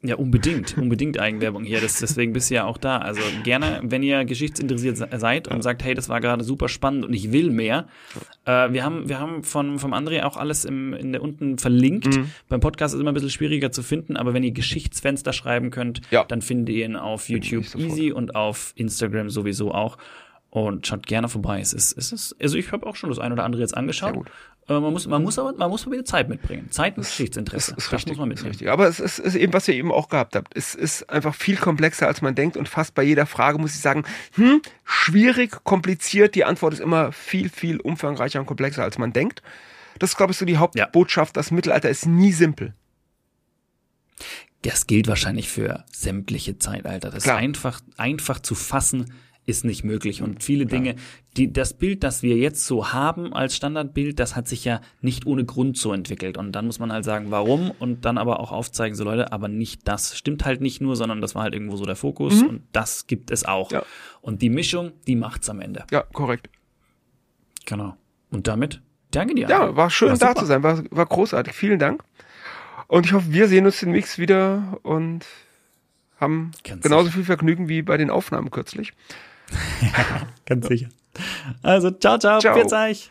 Ja, unbedingt, unbedingt Eigenwerbung hier. Das, deswegen bist du ja auch da. Also gerne, wenn ihr geschichtsinteressiert seid und sagt, hey, das war gerade super spannend und ich will mehr. Äh, wir haben, wir haben von, vom André auch alles im, in der unten verlinkt. Mhm. Beim Podcast ist es immer ein bisschen schwieriger zu finden, aber wenn ihr Geschichtsfenster schreiben könnt, ja. dann findet ihr ihn auf YouTube easy und auf Instagram sowieso auch. Und schaut gerne vorbei. Es ist, es ist, also ich habe auch schon das ein oder andere jetzt angeschaut. Äh, man muss, man muss aber, man muss aber wieder Zeit mitbringen. Zeit und Geschichtsinteresse. Ist, ist das richtig, muss man mitnehmen. Richtig. Aber es ist, ist eben, was ihr eben auch gehabt habt. Es ist einfach viel komplexer, als man denkt. Und fast bei jeder Frage muss ich sagen, hm, schwierig, kompliziert. Die Antwort ist immer viel, viel umfangreicher und komplexer, als man denkt. Das ist, glaube ich, so die Hauptbotschaft. Ja. Das Mittelalter ist nie simpel. Das gilt wahrscheinlich für sämtliche Zeitalter. Das Klar. ist einfach, einfach zu fassen ist nicht möglich. Und viele Klar. Dinge, die, das Bild, das wir jetzt so haben als Standardbild, das hat sich ja nicht ohne Grund so entwickelt. Und dann muss man halt sagen, warum und dann aber auch aufzeigen, so Leute, aber nicht das stimmt halt nicht nur, sondern das war halt irgendwo so der Fokus mhm. und das gibt es auch. Ja. Und die Mischung, die macht's am Ende. Ja, korrekt. Genau. Und damit danke dir. Ja, war schön war da zu sein, war, war großartig. Vielen Dank. Und ich hoffe, wir sehen uns demnächst wieder und haben Ganz genauso sicher. viel Vergnügen wie bei den Aufnahmen kürzlich. Ganz sicher. Also, ciao, ciao, ciao. Pfiat euch.